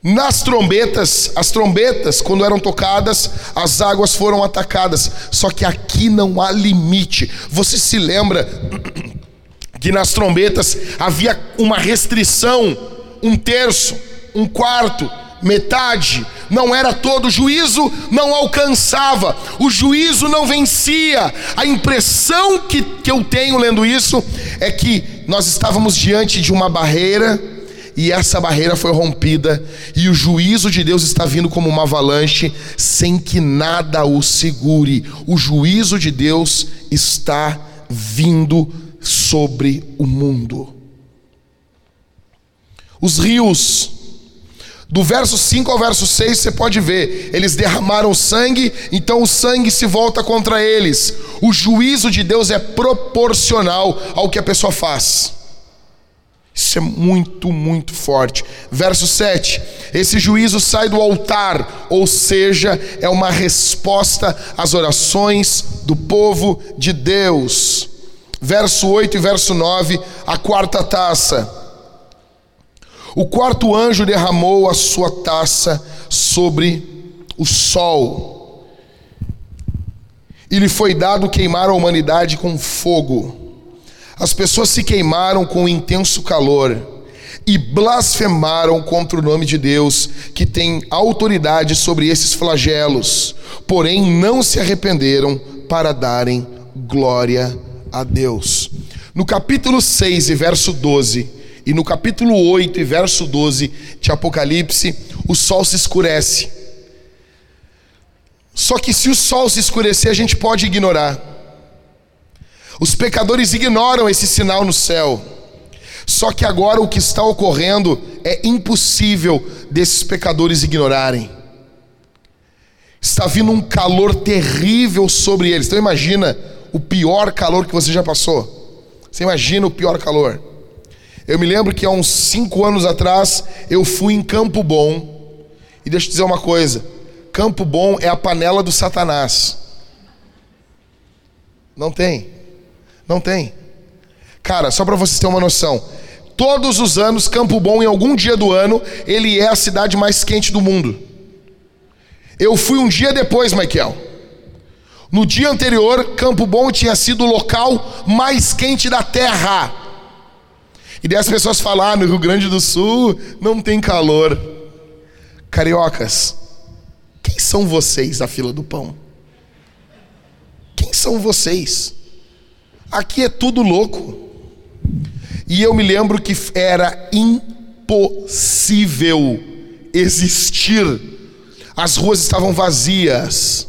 Nas trombetas, as trombetas, quando eram tocadas, as águas foram atacadas. Só que aqui não há limite. Você se lembra que nas trombetas havia uma restrição, um terço, um quarto, metade, não era todo, o juízo não alcançava, o juízo não vencia. A impressão que, que eu tenho lendo isso é que nós estávamos diante de uma barreira e essa barreira foi rompida e o juízo de Deus está vindo como uma avalanche sem que nada o segure. O juízo de Deus está vindo sobre o mundo. Os rios do verso 5 ao verso 6 você pode ver, eles derramaram sangue, então o sangue se volta contra eles. O juízo de Deus é proporcional ao que a pessoa faz. Isso é muito, muito forte. Verso 7: Esse juízo sai do altar, ou seja, é uma resposta às orações do povo de Deus. Verso 8 e verso 9, a quarta taça. O quarto anjo derramou a sua taça sobre o sol. E lhe foi dado queimar a humanidade com fogo. As pessoas se queimaram com intenso calor e blasfemaram contra o nome de Deus, que tem autoridade sobre esses flagelos, porém não se arrependeram para darem glória a Deus. No capítulo 6 e verso 12, e no capítulo 8 e verso 12 de Apocalipse, o sol se escurece. Só que se o sol se escurecer, a gente pode ignorar. Os pecadores ignoram esse sinal no céu. Só que agora o que está ocorrendo é impossível desses pecadores ignorarem. Está vindo um calor terrível sobre eles. Então imagina o pior calor que você já passou. Você imagina o pior calor. Eu me lembro que há uns cinco anos atrás eu fui em Campo Bom. E deixa eu te dizer uma coisa: Campo Bom é a panela do Satanás. Não tem. Não tem. Cara, só para vocês terem uma noção. Todos os anos, Campo Bom, em algum dia do ano, ele é a cidade mais quente do mundo. Eu fui um dia depois, Michael. No dia anterior, Campo Bom tinha sido o local mais quente da terra. E daí as pessoas falam: ah, no Rio Grande do Sul não tem calor. Cariocas, quem são vocês na fila do pão? Quem são vocês? Aqui é tudo louco. E eu me lembro que era impossível existir. As ruas estavam vazias.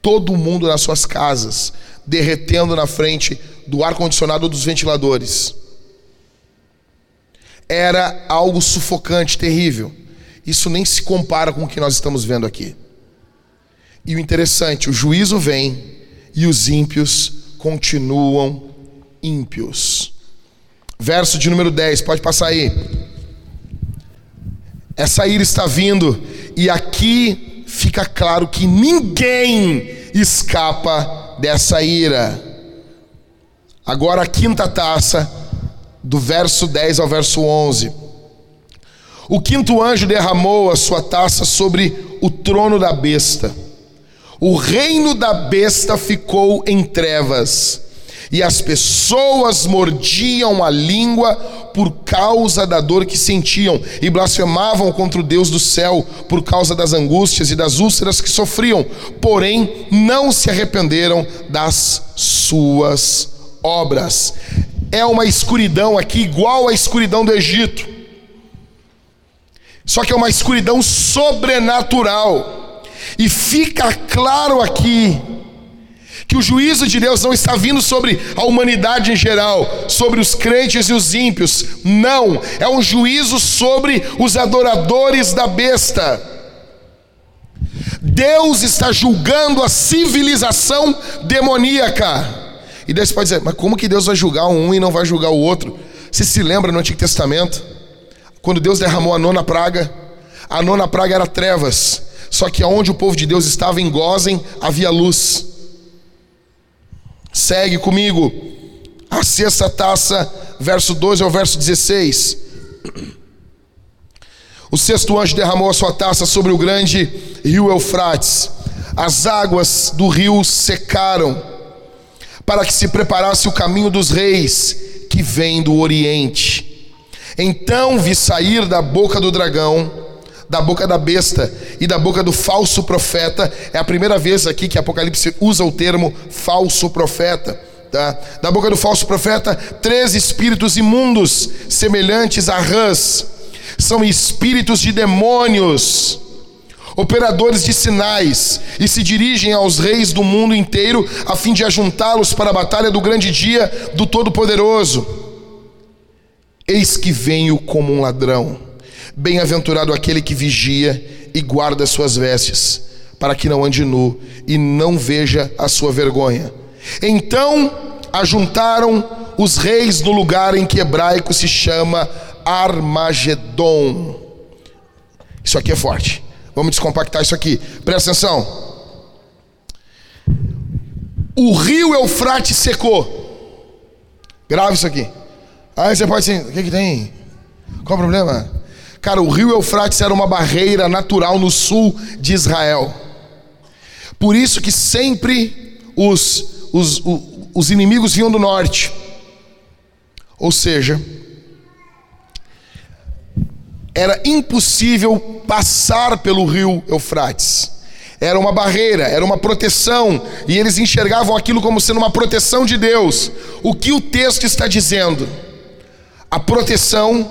Todo mundo nas suas casas, derretendo na frente do ar condicionado ou dos ventiladores era algo sufocante, terrível. Isso nem se compara com o que nós estamos vendo aqui. E o interessante, o juízo vem e os ímpios continuam ímpios. Verso de número 10, pode passar aí. Essa ira está vindo, e aqui fica claro que ninguém escapa dessa ira. Agora a quinta taça do verso 10 ao verso 11. O quinto anjo derramou a sua taça sobre o trono da besta. O reino da besta ficou em trevas, e as pessoas mordiam a língua por causa da dor que sentiam, e blasfemavam contra o Deus do céu por causa das angústias e das úlceras que sofriam, porém não se arrependeram das suas obras é uma escuridão aqui igual à escuridão do Egito. Só que é uma escuridão sobrenatural. E fica claro aqui que o juízo de Deus não está vindo sobre a humanidade em geral, sobre os crentes e os ímpios. Não, é um juízo sobre os adoradores da besta. Deus está julgando a civilização demoníaca. E Deus pode dizer, mas como que Deus vai julgar um e não vai julgar o outro? Você se lembra no Antigo Testamento? Quando Deus derramou a nona praga, a nona praga era trevas, só que aonde o povo de Deus estava em Gozem havia luz. Segue comigo. A sexta taça, verso 12 ao verso 16. O sexto anjo derramou a sua taça sobre o grande rio Eufrates. As águas do rio secaram, para que se preparasse o caminho dos reis que vem do oriente. Então vi sair da boca do dragão, da boca da besta e da boca do falso profeta. É a primeira vez aqui que Apocalipse usa o termo falso profeta. Tá? Da boca do falso profeta, três espíritos imundos, semelhantes a rãs, são espíritos de demônios, operadores de sinais, e se dirigem aos reis do mundo inteiro a fim de ajuntá-los para a batalha do grande dia do Todo-Poderoso. Eis que venho como um ladrão. Bem-aventurado aquele que vigia e guarda suas vestes, para que não ande nu e não veja a sua vergonha. Então ajuntaram os reis no lugar em que hebraico se chama Armagedon. Isso aqui é forte. Vamos descompactar isso aqui. Presta atenção. O rio Eufrates secou. Grave isso aqui. Aí você pode assim, o que, que tem? Qual o problema? Cara, o rio Eufrates era uma barreira natural no sul de Israel. Por isso que sempre os, os, os, os inimigos vinham do norte. Ou seja, era impossível passar pelo rio Eufrates. Era uma barreira, era uma proteção, e eles enxergavam aquilo como sendo uma proteção de Deus. O que o texto está dizendo? A proteção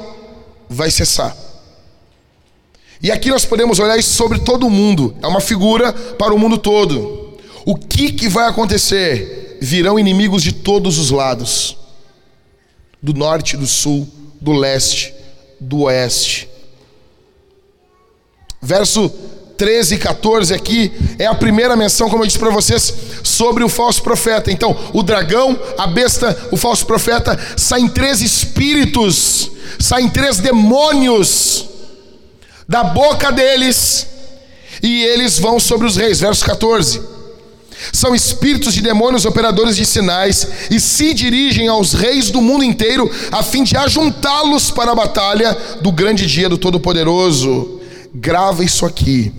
vai cessar. E aqui nós podemos olhar isso sobre todo o mundo, é uma figura para o mundo todo. O que, que vai acontecer? Virão inimigos de todos os lados do norte, do sul, do leste, do oeste. Verso 13 e 14 aqui é a primeira menção, como eu disse para vocês, sobre o falso profeta. Então, o dragão, a besta, o falso profeta, saem três espíritos, saem três demônios da boca deles, e eles vão sobre os reis. Verso 14. São espíritos de demônios operadores de sinais e se dirigem aos reis do mundo inteiro a fim de ajuntá-los para a batalha do grande dia do Todo-Poderoso. Grava isso aqui.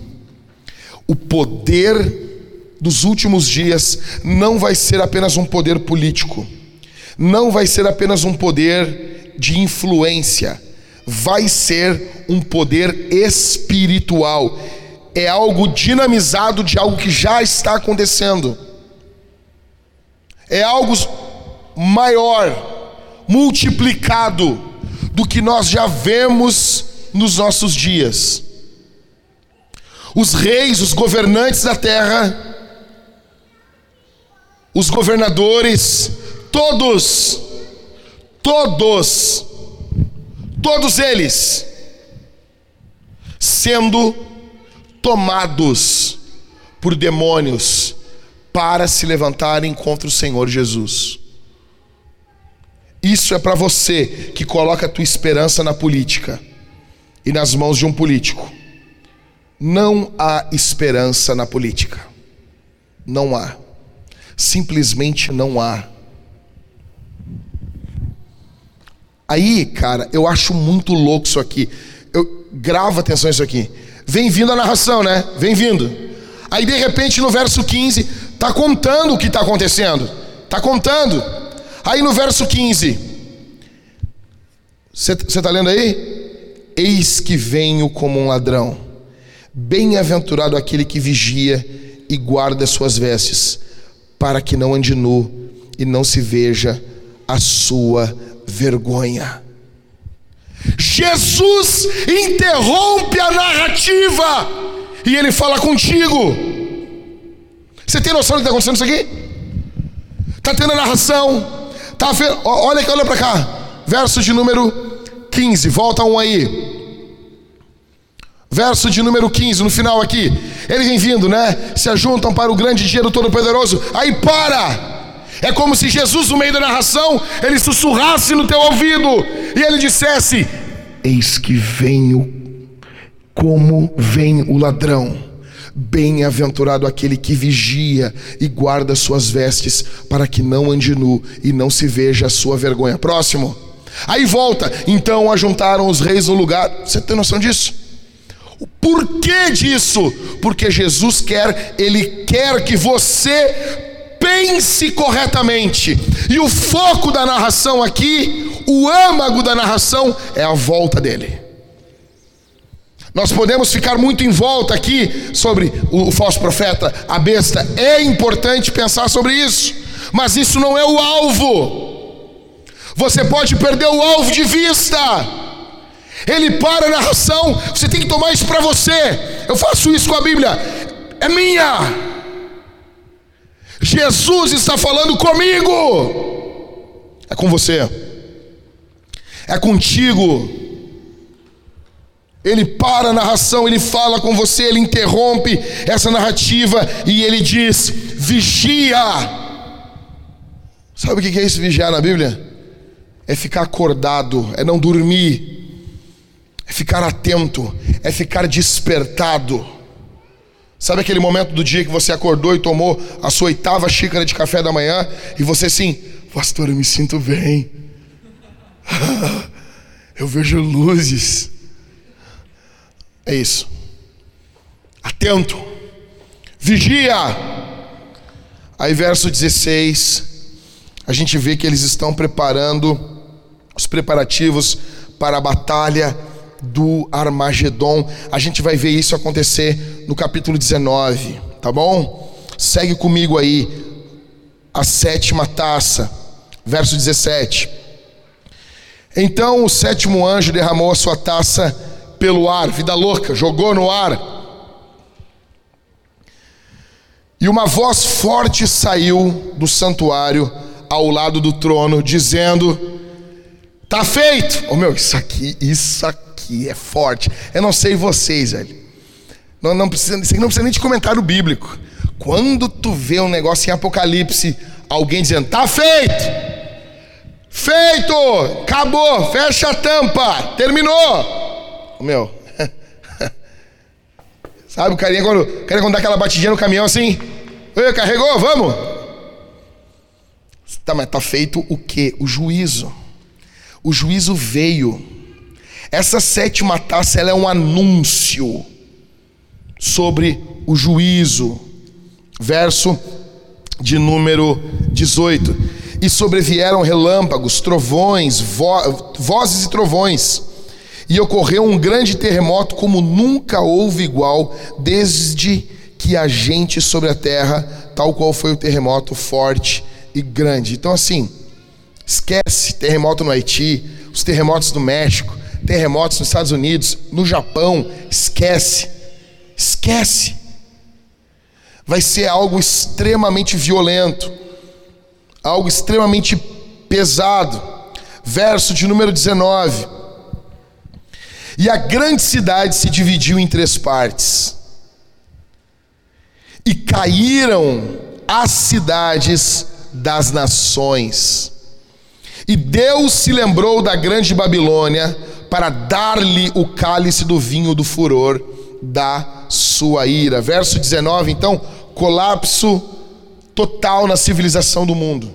O poder dos últimos dias não vai ser apenas um poder político, não vai ser apenas um poder de influência vai ser um poder espiritual. É algo dinamizado de algo que já está acontecendo. É algo maior, multiplicado do que nós já vemos nos nossos dias. Os reis, os governantes da terra, os governadores, todos, todos todos eles sendo tomados por demônios para se levantarem contra o Senhor Jesus. Isso é para você que coloca a tua esperança na política e nas mãos de um político. Não há esperança na política. Não há. Simplesmente não há. Aí, cara, eu acho muito louco isso aqui. Eu gravo atenção isso aqui. Vem vindo a narração, né? Vem vindo. Aí de repente no verso 15 tá contando o que está acontecendo. Tá contando. Aí no verso 15 Você está lendo aí? Eis que venho como um ladrão. Bem-aventurado aquele que vigia e guarda suas vestes, para que não ande nu e não se veja a sua vergonha. Jesus interrompe a narrativa e ele fala contigo. Você tem noção do que está acontecendo isso aqui? Tá tendo a narração. Tá vendo? Olha olha para cá. Verso de número 15. Volta um aí. Verso de número 15, no final aqui. Ele vem vindo, né? Se ajuntam para o grande dia do Todo-Poderoso. Aí para! É como se Jesus, no meio da narração, ele sussurrasse no teu ouvido e ele dissesse: Eis que venho como vem o ladrão. Bem-aventurado aquele que vigia e guarda suas vestes, para que não ande nu e não se veja a sua vergonha. Próximo. Aí volta. Então ajuntaram os reis no lugar. Você tem noção disso? O porquê disso? Porque Jesus quer, Ele quer que você pense corretamente. E o foco da narração aqui, o âmago da narração, é a volta dele. Nós podemos ficar muito em volta aqui sobre o falso profeta, a besta. É importante pensar sobre isso, mas isso não é o alvo. Você pode perder o alvo de vista. Ele para a narração, você tem que tomar isso para você. Eu faço isso com a Bíblia, é minha. Jesus está falando comigo. É com você. É contigo. Ele para a narração, ele fala com você, ele interrompe essa narrativa e ele diz: vigia. Sabe o que é isso, vigiar na Bíblia? É ficar acordado, é não dormir, é ficar atento, é ficar despertado. Sabe aquele momento do dia que você acordou e tomou a sua oitava xícara de café da manhã e você assim, pastor, eu me sinto bem. eu vejo luzes. É isso. Atento. Vigia. Aí verso 16, a gente vê que eles estão preparando os preparativos para a batalha do Armagedon. A gente vai ver isso acontecer no capítulo 19, tá bom? Segue comigo aí, a sétima taça, verso 17. Então o sétimo anjo derramou a sua taça pelo ar, vida louca, jogou no ar. E uma voz forte saiu do santuário ao lado do trono, dizendo: Tá feito. Oh meu, isso aqui, isso aqui aqui, é forte. Eu não sei vocês, velho. Não, não precisa, isso aqui não precisa nem de comentário bíblico. Quando tu vê um negócio em Apocalipse, alguém dizendo, tá feito! Feito! Acabou! Fecha a tampa! Terminou! Meu. Sabe o carinha quando, carinha quando dá aquela batidinha no caminhão assim? Ei, carregou? Vamos! Tá, mas tá feito o que? O juízo. O juízo veio. Essa sétima taça ela é um anúncio sobre o juízo. Verso de número 18. E sobrevieram relâmpagos, trovões, vo vozes e trovões. E ocorreu um grande terremoto como nunca houve igual desde que a gente sobre a terra, tal qual foi o terremoto forte e grande. Então assim, esquece terremoto no Haiti, os terremotos no México, terremotos nos Estados Unidos, no Japão, esquece. Esquece. Vai ser algo extremamente violento, algo extremamente pesado. Verso de número 19. E a grande cidade se dividiu em três partes. E caíram as cidades das nações. E Deus se lembrou da grande Babilônia para dar-lhe o cálice do vinho do furor da sua ira. Verso 19, então, colapso total na civilização do mundo.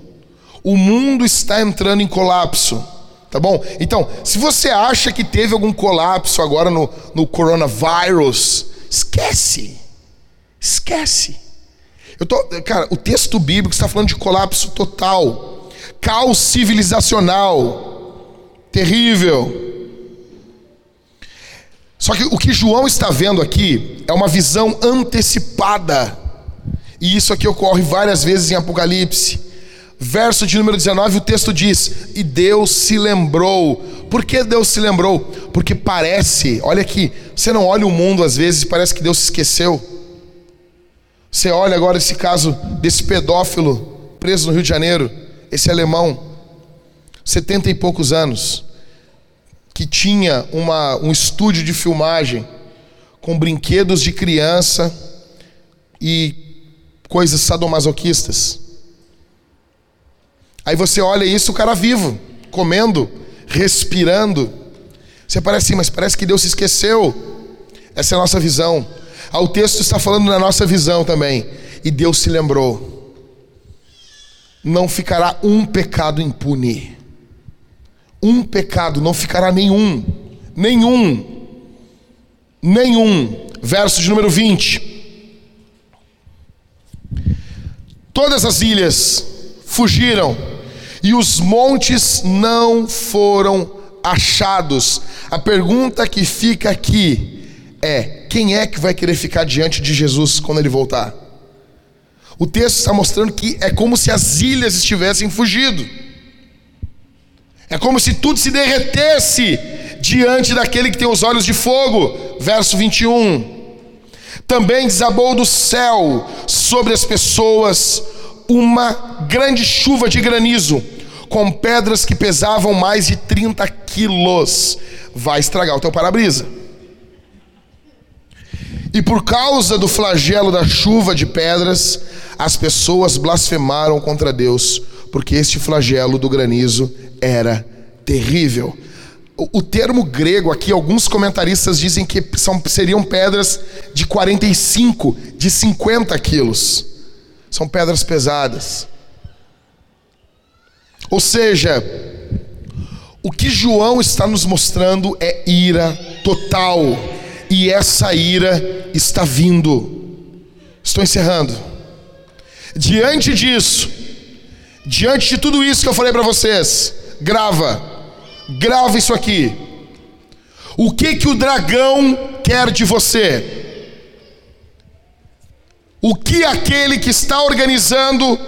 O mundo está entrando em colapso. Tá bom? Então, se você acha que teve algum colapso agora no, no coronavírus, esquece. Esquece. Eu tô, cara, o texto bíblico está falando de colapso total, caos civilizacional, terrível. Só que o que João está vendo aqui é uma visão antecipada. E isso aqui ocorre várias vezes em Apocalipse. Verso de número 19, o texto diz: E Deus se lembrou. Por que Deus se lembrou? Porque parece, olha aqui, você não olha o mundo às vezes e parece que Deus se esqueceu. Você olha agora esse caso desse pedófilo preso no Rio de Janeiro, esse alemão, setenta e poucos anos, que tinha uma, um estúdio de filmagem com brinquedos de criança e coisas sadomasoquistas. Aí você olha isso, o cara vivo, comendo, respirando. Você parece assim, mas parece que Deus se esqueceu. Essa é a nossa visão. Ah, o texto está falando na nossa visão também. E Deus se lembrou. Não ficará um pecado impune. Um pecado, não ficará nenhum. Nenhum. Nenhum. Verso de número 20. Todas as ilhas fugiram e os montes não foram achados. A pergunta que fica aqui é: quem é que vai querer ficar diante de Jesus quando ele voltar? O texto está mostrando que é como se as ilhas estivessem fugido. É como se tudo se derretesse diante daquele que tem os olhos de fogo. Verso 21. Também desabou do céu sobre as pessoas uma grande chuva de granizo com pedras que pesavam mais de 30 quilos. Vai estragar o teu para-brisa. E por causa do flagelo da chuva de pedras, as pessoas blasfemaram contra Deus, porque este flagelo do granizo era terrível. O, termo grego aqui, alguns comentaristas dizem que são, seriam pedras de 45, de 50 quilos. São pedras pesadas. Ou seja, o que João está nos mostrando é ira total, e essa ira está vindo. Estou encerrando. Diante disso, diante de tudo isso que eu falei para vocês, grava, grava isso aqui. O que que o dragão quer de você? O que aquele que está organizando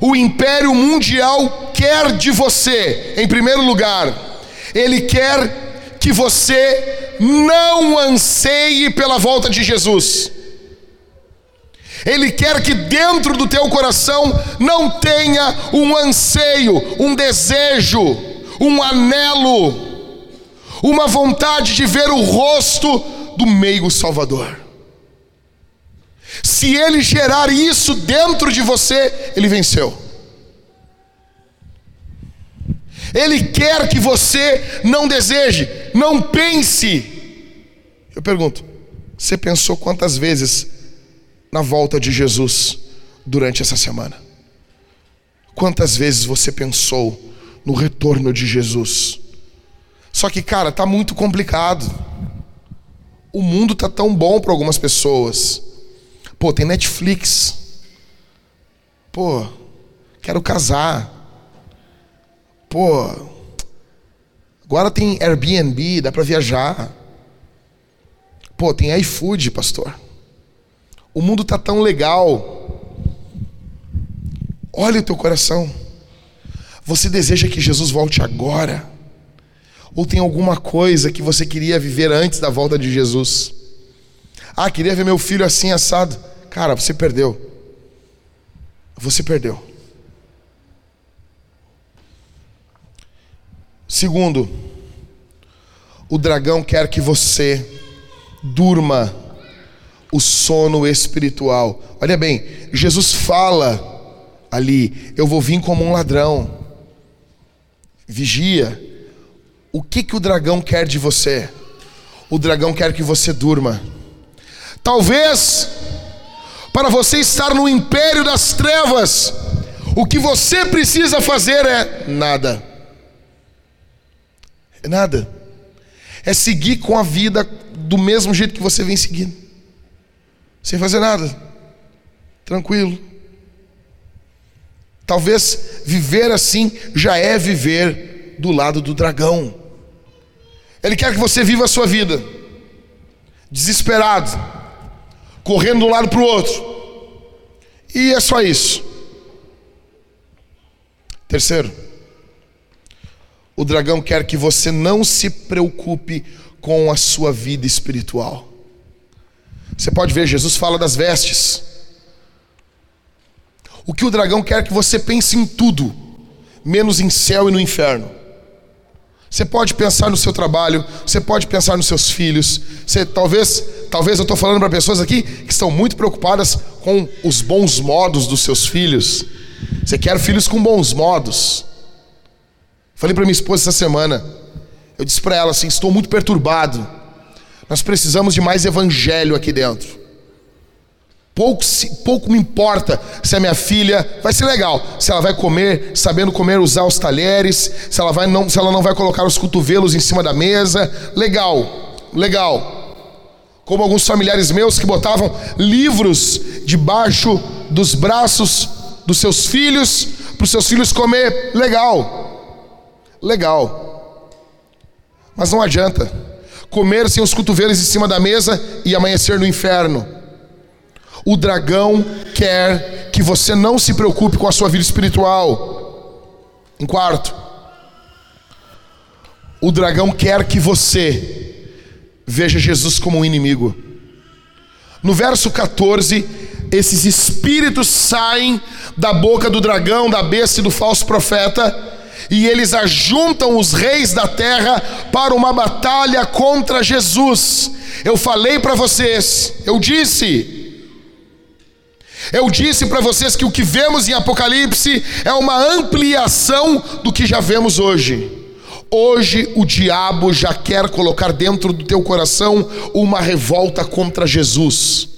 o império mundial quer de você? Em primeiro lugar, ele quer que você não anseie pela volta de Jesus. Ele quer que dentro do teu coração não tenha um anseio, um desejo, um anelo, uma vontade de ver o rosto do meio Salvador. Se ele gerar isso dentro de você, ele venceu. Ele quer que você não deseje, não pense. Eu pergunto: você pensou quantas vezes na volta de Jesus durante essa semana? Quantas vezes você pensou no retorno de Jesus? Só que, cara, tá muito complicado. O mundo tá tão bom para algumas pessoas. Pô, tem Netflix. Pô, quero casar. Pô, agora tem Airbnb, dá para viajar. Pô, tem iFood, pastor. O mundo tá tão legal. Olha o teu coração. Você deseja que Jesus volte agora? Ou tem alguma coisa que você queria viver antes da volta de Jesus? Ah, queria ver meu filho assim assado. Cara, você perdeu. Você perdeu. Segundo, o dragão quer que você durma o sono espiritual. Olha bem, Jesus fala ali: Eu vou vir como um ladrão. Vigia. O que, que o dragão quer de você? O dragão quer que você durma. Talvez para você estar no império das trevas, o que você precisa fazer é nada. É nada. É seguir com a vida do mesmo jeito que você vem seguindo. Sem fazer nada. Tranquilo. Talvez viver assim já é viver do lado do dragão. Ele quer que você viva a sua vida desesperado correndo de um lado para o outro. E é só isso. Terceiro, o dragão quer que você não se preocupe com a sua vida espiritual. Você pode ver, Jesus fala das vestes. O que o dragão quer é que você pense em tudo, menos em céu e no inferno. Você pode pensar no seu trabalho, você pode pensar nos seus filhos. Você talvez, talvez eu estou falando para pessoas aqui que estão muito preocupadas com os bons modos dos seus filhos. Você quer filhos com bons modos. Falei para minha esposa essa semana. Eu disse para ela assim: estou muito perturbado. Nós precisamos de mais evangelho aqui dentro. Pouco, pouco me importa se a minha filha vai ser legal, se ela vai comer, sabendo comer, usar os talheres, se ela, vai não, se ela não vai colocar os cotovelos em cima da mesa. Legal, legal. Como alguns familiares meus que botavam livros debaixo dos braços dos seus filhos, para os seus filhos comer. Legal, legal. Mas não adianta comer sem os cotovelos em cima da mesa e amanhecer no inferno. O dragão quer que você não se preocupe com a sua vida espiritual. Em quarto, o dragão quer que você veja Jesus como um inimigo. No verso 14, esses espíritos saem da boca do dragão, da besta e do falso profeta, e eles ajuntam os reis da terra para uma batalha contra Jesus. Eu falei para vocês, eu disse, eu disse para vocês que o que vemos em Apocalipse é uma ampliação do que já vemos hoje. Hoje o diabo já quer colocar dentro do teu coração uma revolta contra Jesus.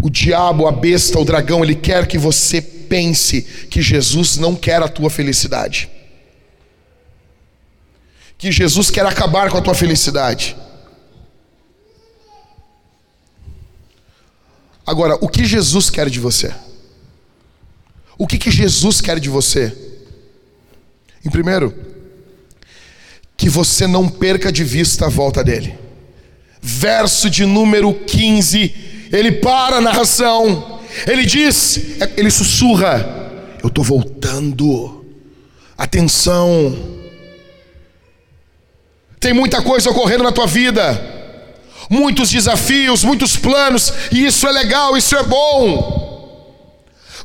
O diabo, a besta, o dragão, ele quer que você pense que Jesus não quer a tua felicidade. Que Jesus quer acabar com a tua felicidade. Agora, o que Jesus quer de você? O que, que Jesus quer de você? Em primeiro, que você não perca de vista a volta dele. Verso de número 15, ele para a narração, ele diz, ele sussurra: Eu estou voltando, atenção, tem muita coisa ocorrendo na tua vida. Muitos desafios, muitos planos, e isso é legal, isso é bom.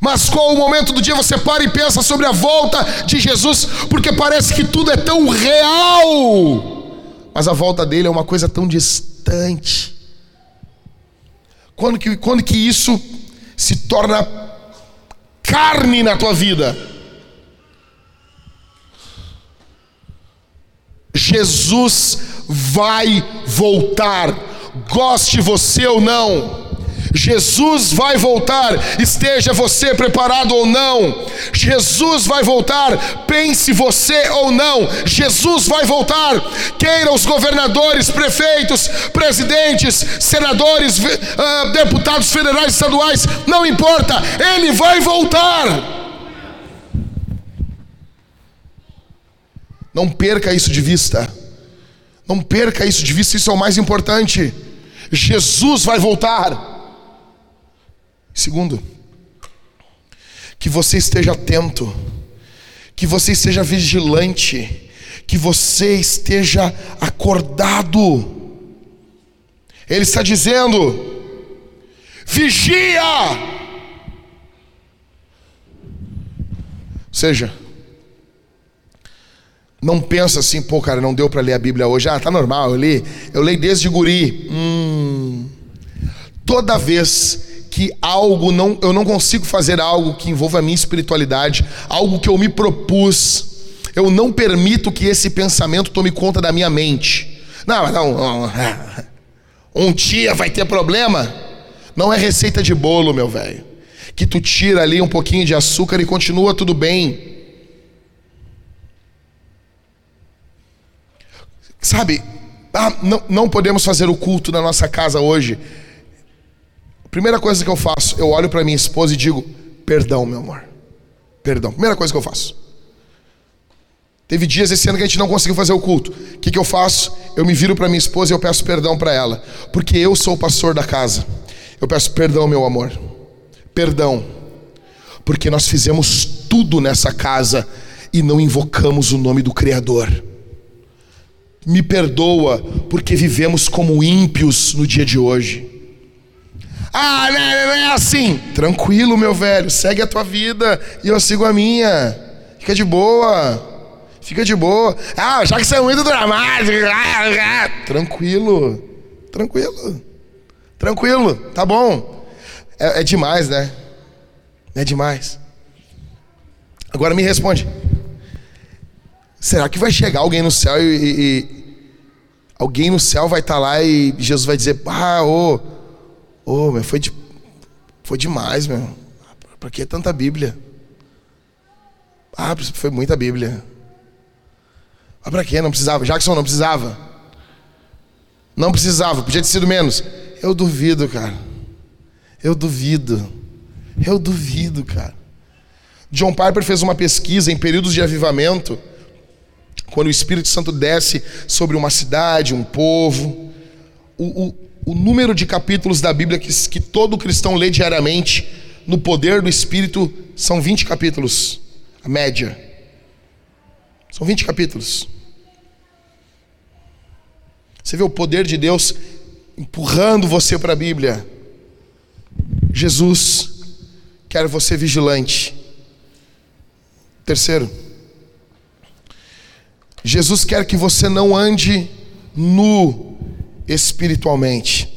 Mas qual o momento do dia você para e pensa sobre a volta de Jesus, porque parece que tudo é tão real, mas a volta dele é uma coisa tão distante. Quando que, quando que isso se torna carne na tua vida? Jesus vai voltar goste você ou não. Jesus vai voltar, esteja você preparado ou não. Jesus vai voltar, pense você ou não. Jesus vai voltar, queira os governadores, prefeitos, presidentes, senadores, uh, deputados federais, estaduais, não importa, ele vai voltar. Não perca isso de vista. Não perca isso de vista, isso é o mais importante. Jesus vai voltar. Segundo, que você esteja atento, que você esteja vigilante, que você esteja acordado. Ele está dizendo: vigia. Ou seja, não pensa assim, pô, cara, não deu para ler a Bíblia hoje. Ah, tá normal, eu li, eu leio desde guri. Hum. Toda vez que algo não, eu não consigo fazer algo que envolva a minha espiritualidade, algo que eu me propus, eu não permito que esse pensamento tome conta da minha mente. Não, não. Um dia vai ter problema. Não é receita de bolo, meu velho. Que tu tira ali um pouquinho de açúcar e continua tudo bem. Sabe, ah, não, não podemos fazer o culto na nossa casa hoje. Primeira coisa que eu faço, eu olho para minha esposa e digo: Perdão, meu amor. Perdão. Primeira coisa que eu faço. Teve dias esse ano que a gente não conseguiu fazer o culto. O que, que eu faço? Eu me viro para minha esposa e eu peço perdão para ela. Porque eu sou o pastor da casa. Eu peço perdão, meu amor. Perdão. Porque nós fizemos tudo nessa casa e não invocamos o nome do Criador. Me perdoa porque vivemos como ímpios no dia de hoje. Ah, não é, não é assim. Tranquilo, meu velho, segue a tua vida e eu sigo a minha. Fica de boa. Fica de boa. Ah, já que você é muito dramático. Ah, ah. Tranquilo. Tranquilo. Tranquilo. Tá bom. É, é demais, né? É demais. Agora me responde. Será que vai chegar alguém no céu e, e, e alguém no céu vai estar tá lá e Jesus vai dizer: Ah, ô. Oh, Ô, oh, meu, foi, de, foi demais, meu. Pra que tanta Bíblia? Ah, foi muita Bíblia. Ah, pra que? Não precisava. Jackson não precisava. Não precisava, podia ter sido menos. Eu duvido, cara. Eu duvido. Eu duvido, cara. John Piper fez uma pesquisa em períodos de avivamento, quando o Espírito Santo desce sobre uma cidade, um povo. O, o, o número de capítulos da Bíblia que, que todo cristão lê diariamente no poder do Espírito são 20 capítulos, a média. São 20 capítulos. Você vê o poder de Deus empurrando você para a Bíblia. Jesus quer você vigilante. Terceiro, Jesus quer que você não ande nu espiritualmente.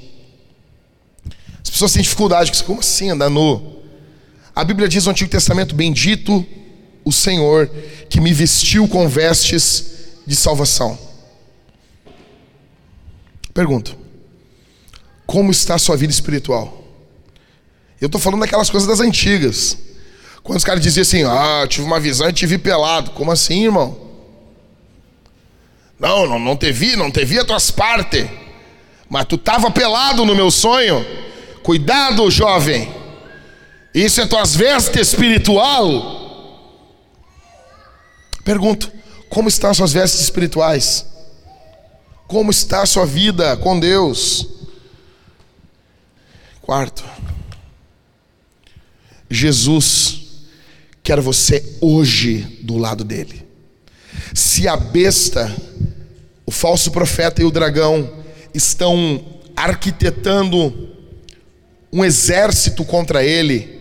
As pessoas têm dificuldade, como assim andar nu? A Bíblia diz no Antigo Testamento: Bendito o Senhor que me vestiu com vestes de salvação. Pergunto: Como está a sua vida espiritual? Eu estou falando daquelas coisas das antigas. Quando os caras diziam assim: Ah, tive uma visão e te vi pelado. Como assim, irmão? Não, não, não te vi, não te vi as tuas partes. Mas tu estava pelado no meu sonho. Cuidado, jovem. Isso é tuas vestes espiritual. Pergunto: como estão as suas vestes espirituais? Como está a sua vida com Deus? Quarto, Jesus quer você hoje do lado dele. Se a besta, o falso profeta e o dragão estão arquitetando um exército contra ele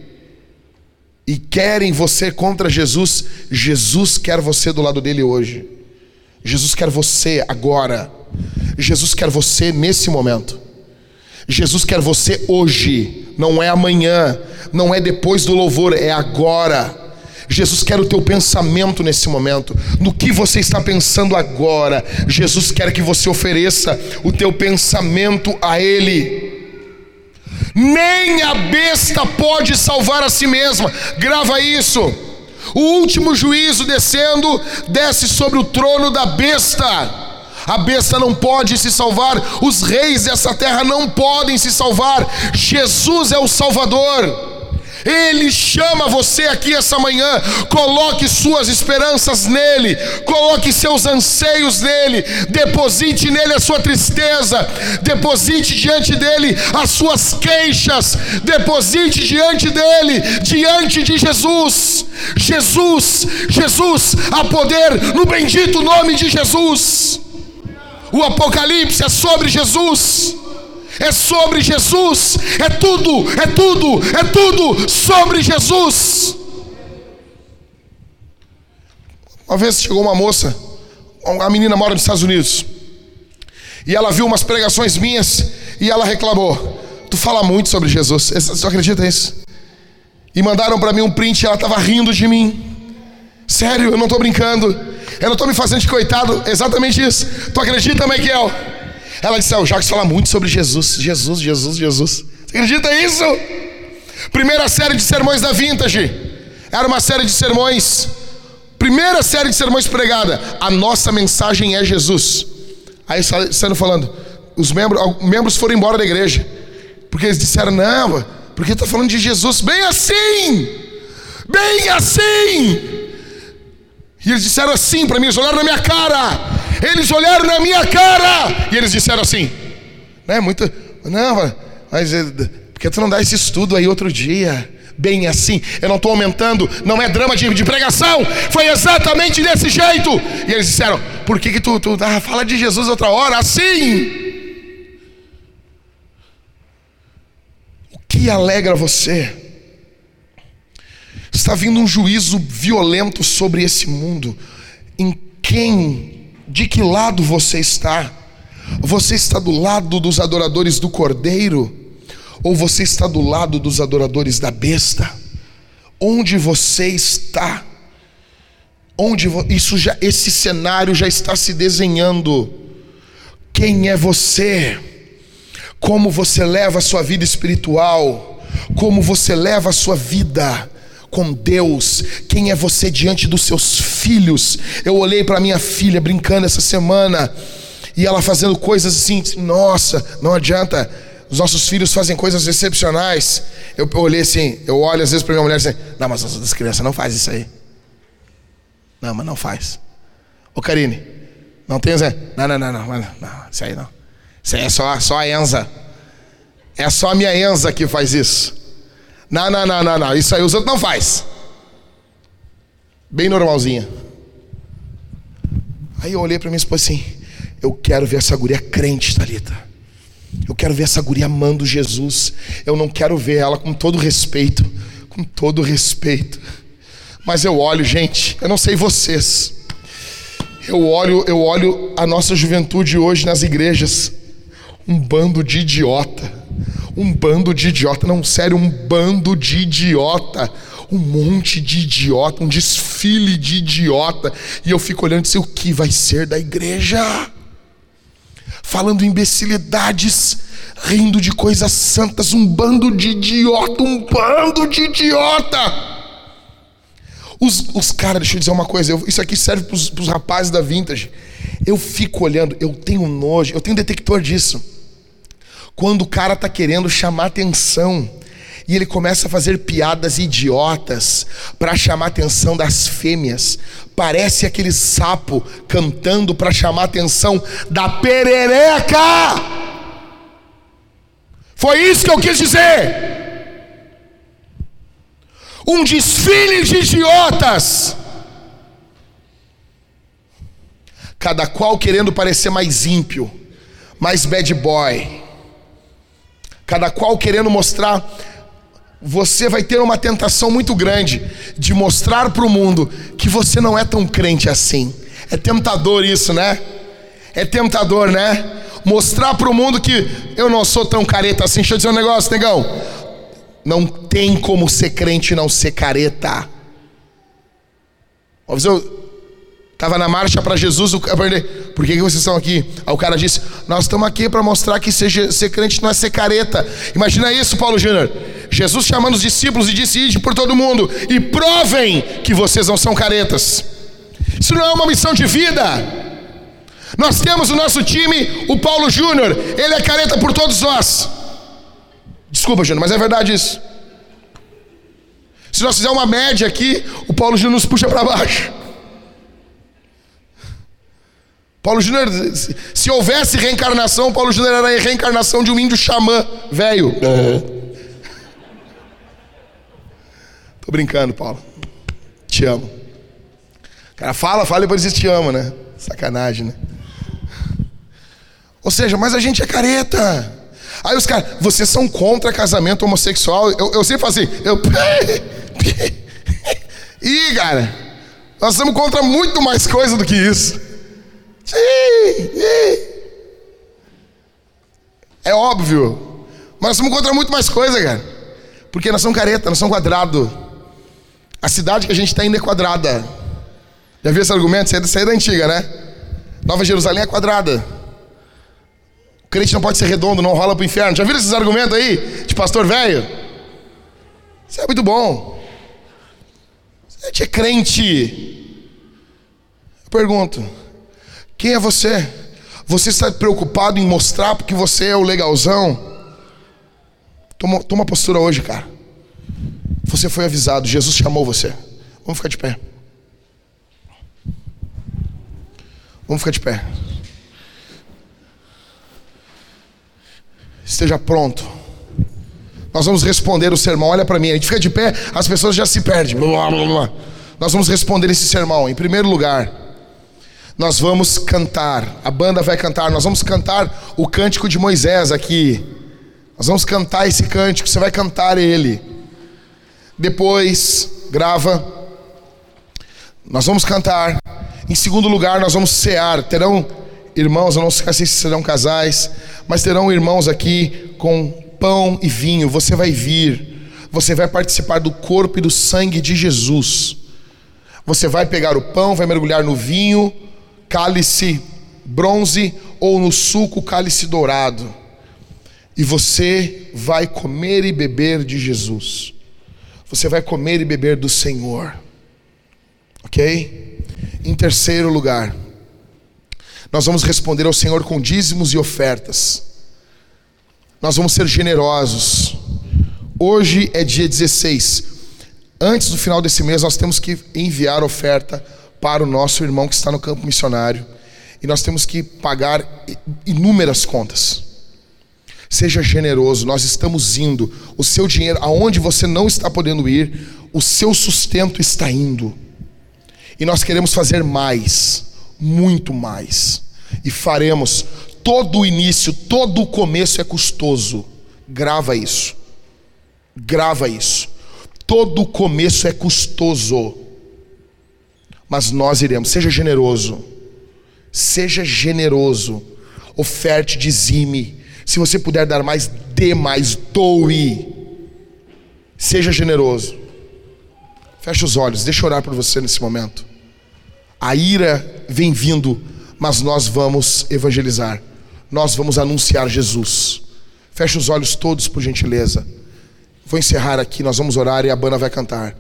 e querem você contra Jesus, Jesus quer você do lado dele hoje. Jesus quer você agora. Jesus quer você nesse momento. Jesus quer você hoje, não é amanhã, não é depois do louvor, é agora. Jesus quer o teu pensamento nesse momento. No que você está pensando agora, Jesus quer que você ofereça o teu pensamento a Ele. Nem a besta pode salvar a si mesma. Grava isso. O último juízo descendo desce sobre o trono da besta. A besta não pode se salvar, os reis dessa terra não podem se salvar. Jesus é o Salvador. Ele chama você aqui essa manhã. Coloque suas esperanças nele, coloque seus anseios nele, deposite nele a sua tristeza, deposite diante dele as suas queixas, deposite diante dele, diante de Jesus. Jesus, Jesus, a poder no bendito nome de Jesus. O Apocalipse é sobre Jesus é sobre Jesus, é tudo, é tudo, é tudo sobre Jesus. Uma vez chegou uma moça, a menina mora nos Estados Unidos, e ela viu umas pregações minhas e ela reclamou: Tu fala muito sobre Jesus, você acredita nisso? E mandaram para mim um print e ela estava rindo de mim. Sério, eu não estou brincando. Eu não estou me fazendo de coitado, exatamente isso. Tu acredita, Michael? Ela disse: ah, O Jacques fala muito sobre Jesus, Jesus, Jesus, Jesus. Você acredita nisso? Primeira série de sermões da Vintage. Era uma série de sermões. Primeira série de sermões pregada. A nossa mensagem é Jesus. Aí saindo falando, os membros, membros foram embora da igreja. Porque eles disseram, não, porque está falando de Jesus. Bem assim! Bem assim! E eles disseram assim para mim, eles olharam na minha cara. Eles olharam na minha cara e eles disseram assim: Não é muito. Não, mas é, porque tu não dá esse estudo aí outro dia? Bem assim, eu não estou aumentando, não é drama de, de, pregação, foi exatamente desse jeito. E eles disseram: Por que, que tu, tu ah, fala de Jesus outra hora? Assim. que alegra você? Está vindo um juízo violento sobre esse mundo. Em quem, de que lado você está? Você está do lado dos adoradores do cordeiro? Ou você está do lado dos adoradores da besta? Onde você está? Onde isso já esse cenário já está se desenhando? Quem é você? Como você leva a sua vida espiritual? Como você leva a sua vida? Com Deus, quem é você diante dos seus filhos. Eu olhei para minha filha brincando essa semana e ela fazendo coisas assim, nossa, não adianta. Os nossos filhos fazem coisas excepcionais. Eu, olhei assim, eu olho às vezes para minha mulher assim, não, mas as crianças não faz isso aí. Não, mas não faz. Ô Karine, não tem Zé? Não, não, não, não, não, não, isso aí não. Isso aí é só, só a Enza. É só a minha Enza que faz isso. Não, não, não, não, não. Isso aí os outros não faz. Bem normalzinha. Aí eu olhei para minha esposa assim, eu quero ver essa guria crente, Talita. Eu quero ver essa guria amando Jesus. Eu não quero ver ela com todo respeito, com todo respeito. Mas eu olho, gente, eu não sei vocês. Eu olho, eu olho a nossa juventude hoje nas igrejas, um bando de idiota. Um bando de idiota, não, sério, um bando de idiota. Um monte de idiota, um desfile de idiota. E eu fico olhando e sei o que vai ser da igreja? Falando imbecilidades, rindo de coisas santas, um bando de idiota, um bando de idiota. Os, os caras, deixa eu dizer uma coisa, eu, isso aqui serve para os rapazes da vintage. Eu fico olhando, eu tenho nojo, eu tenho detector disso. Quando o cara está querendo chamar atenção. E ele começa a fazer piadas idiotas para chamar atenção das fêmeas, parece aquele sapo cantando para chamar atenção da perereca. Foi isso que eu quis dizer! Um desfile de idiotas, cada qual querendo parecer mais ímpio, mais bad boy, cada qual querendo mostrar. Você vai ter uma tentação muito grande de mostrar para o mundo que você não é tão crente assim. É tentador isso, né? É tentador, né? Mostrar para o mundo que eu não sou tão careta assim. Deixa eu dizer um negócio, negão. Não tem como ser crente e não ser careta. Vez eu estava na marcha para Jesus, por que, que vocês estão aqui? Aí o cara disse, nós estamos aqui para mostrar que ser, ser crente não é ser careta. Imagina isso, Paulo Júnior. Jesus chamando os discípulos e disse, ide por todo mundo e provem que vocês não são caretas. Isso não é uma missão de vida. Nós temos o nosso time, o Paulo Júnior, ele é careta por todos nós. Desculpa, Júnior, mas é verdade isso. Se nós fizermos uma média aqui, o Paulo Júnior nos puxa para baixo. Paulo Júnior, se houvesse reencarnação, Paulo Júnior era a reencarnação de um índio xamã velho. É. Tô brincando, Paulo. Te amo. O cara fala, fala e depois diz te amo, né? Sacanagem, né? Ou seja, mas a gente é careta. Aí os caras, vocês são contra casamento homossexual? Eu, eu sempre falo assim, eu. Ih, cara, nós estamos contra muito mais coisa do que isso. É óbvio. Mas nós estamos contra muito mais coisa, cara. Porque nós somos careta, nós somos quadrado. A cidade que a gente está indo é quadrada. Já viu esse argumento? Isso aí é da antiga, né? Nova Jerusalém é quadrada. O crente não pode ser redondo, não rola para o inferno. Já viram esses argumentos aí? De pastor velho? Isso é muito bom. Você é crente. Eu pergunto: quem é você? Você está preocupado em mostrar porque você é o legalzão? Toma, toma postura hoje, cara. Você foi avisado, Jesus chamou você. Vamos ficar de pé. Vamos ficar de pé. esteja pronto. Nós vamos responder o sermão. Olha para mim, a gente fica de pé, as pessoas já se perdem. Blá, blá, blá. Nós vamos responder esse sermão. Em primeiro lugar, nós vamos cantar. A banda vai cantar. Nós vamos cantar o cântico de Moisés aqui. Nós vamos cantar esse cântico, você vai cantar ele. Depois, grava. Nós vamos cantar. Em segundo lugar, nós vamos cear. Terão irmãos, eu não sei se serão casais, mas terão irmãos aqui com pão e vinho. Você vai vir, você vai participar do corpo e do sangue de Jesus. Você vai pegar o pão, vai mergulhar no vinho, cálice bronze, ou no suco, cálice dourado. E você vai comer e beber de Jesus. Você vai comer e beber do Senhor. Ok? Em terceiro lugar, nós vamos responder ao Senhor com dízimos e ofertas. Nós vamos ser generosos. Hoje é dia 16. Antes do final desse mês, nós temos que enviar oferta para o nosso irmão que está no campo missionário. E nós temos que pagar inúmeras contas. Seja generoso, nós estamos indo. O seu dinheiro, aonde você não está podendo ir, o seu sustento está indo. E nós queremos fazer mais, muito mais. E faremos. Todo o início, todo o começo é custoso. Grava isso. Grava isso. Todo o começo é custoso. Mas nós iremos. Seja generoso. Seja generoso. Oferte, dizime. Se você puder dar mais, dê mais, doe. Seja generoso. Feche os olhos, deixa eu orar por você nesse momento. A ira vem vindo, mas nós vamos evangelizar. Nós vamos anunciar Jesus. Feche os olhos todos, por gentileza. Vou encerrar aqui, nós vamos orar e a banda vai cantar.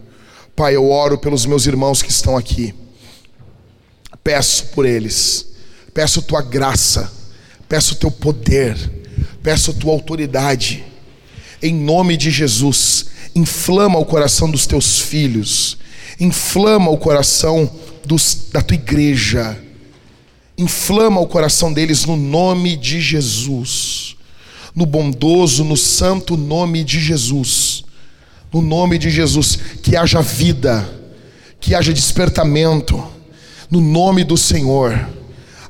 Pai, eu oro pelos meus irmãos que estão aqui. Peço por eles. Peço tua graça. Peço teu poder. Peço tua autoridade. Em nome de Jesus, inflama o coração dos teus filhos. Inflama o coração dos, da tua igreja. Inflama o coração deles no nome de Jesus. No bondoso, no santo nome de Jesus. No nome de Jesus. Que haja vida. Que haja despertamento. No nome do Senhor.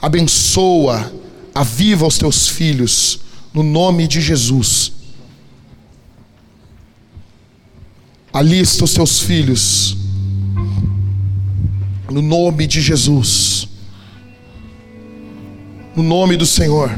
Abençoa. Aviva os teus filhos. No nome de Jesus. Alista os teus filhos no nome de Jesus. No nome do Senhor.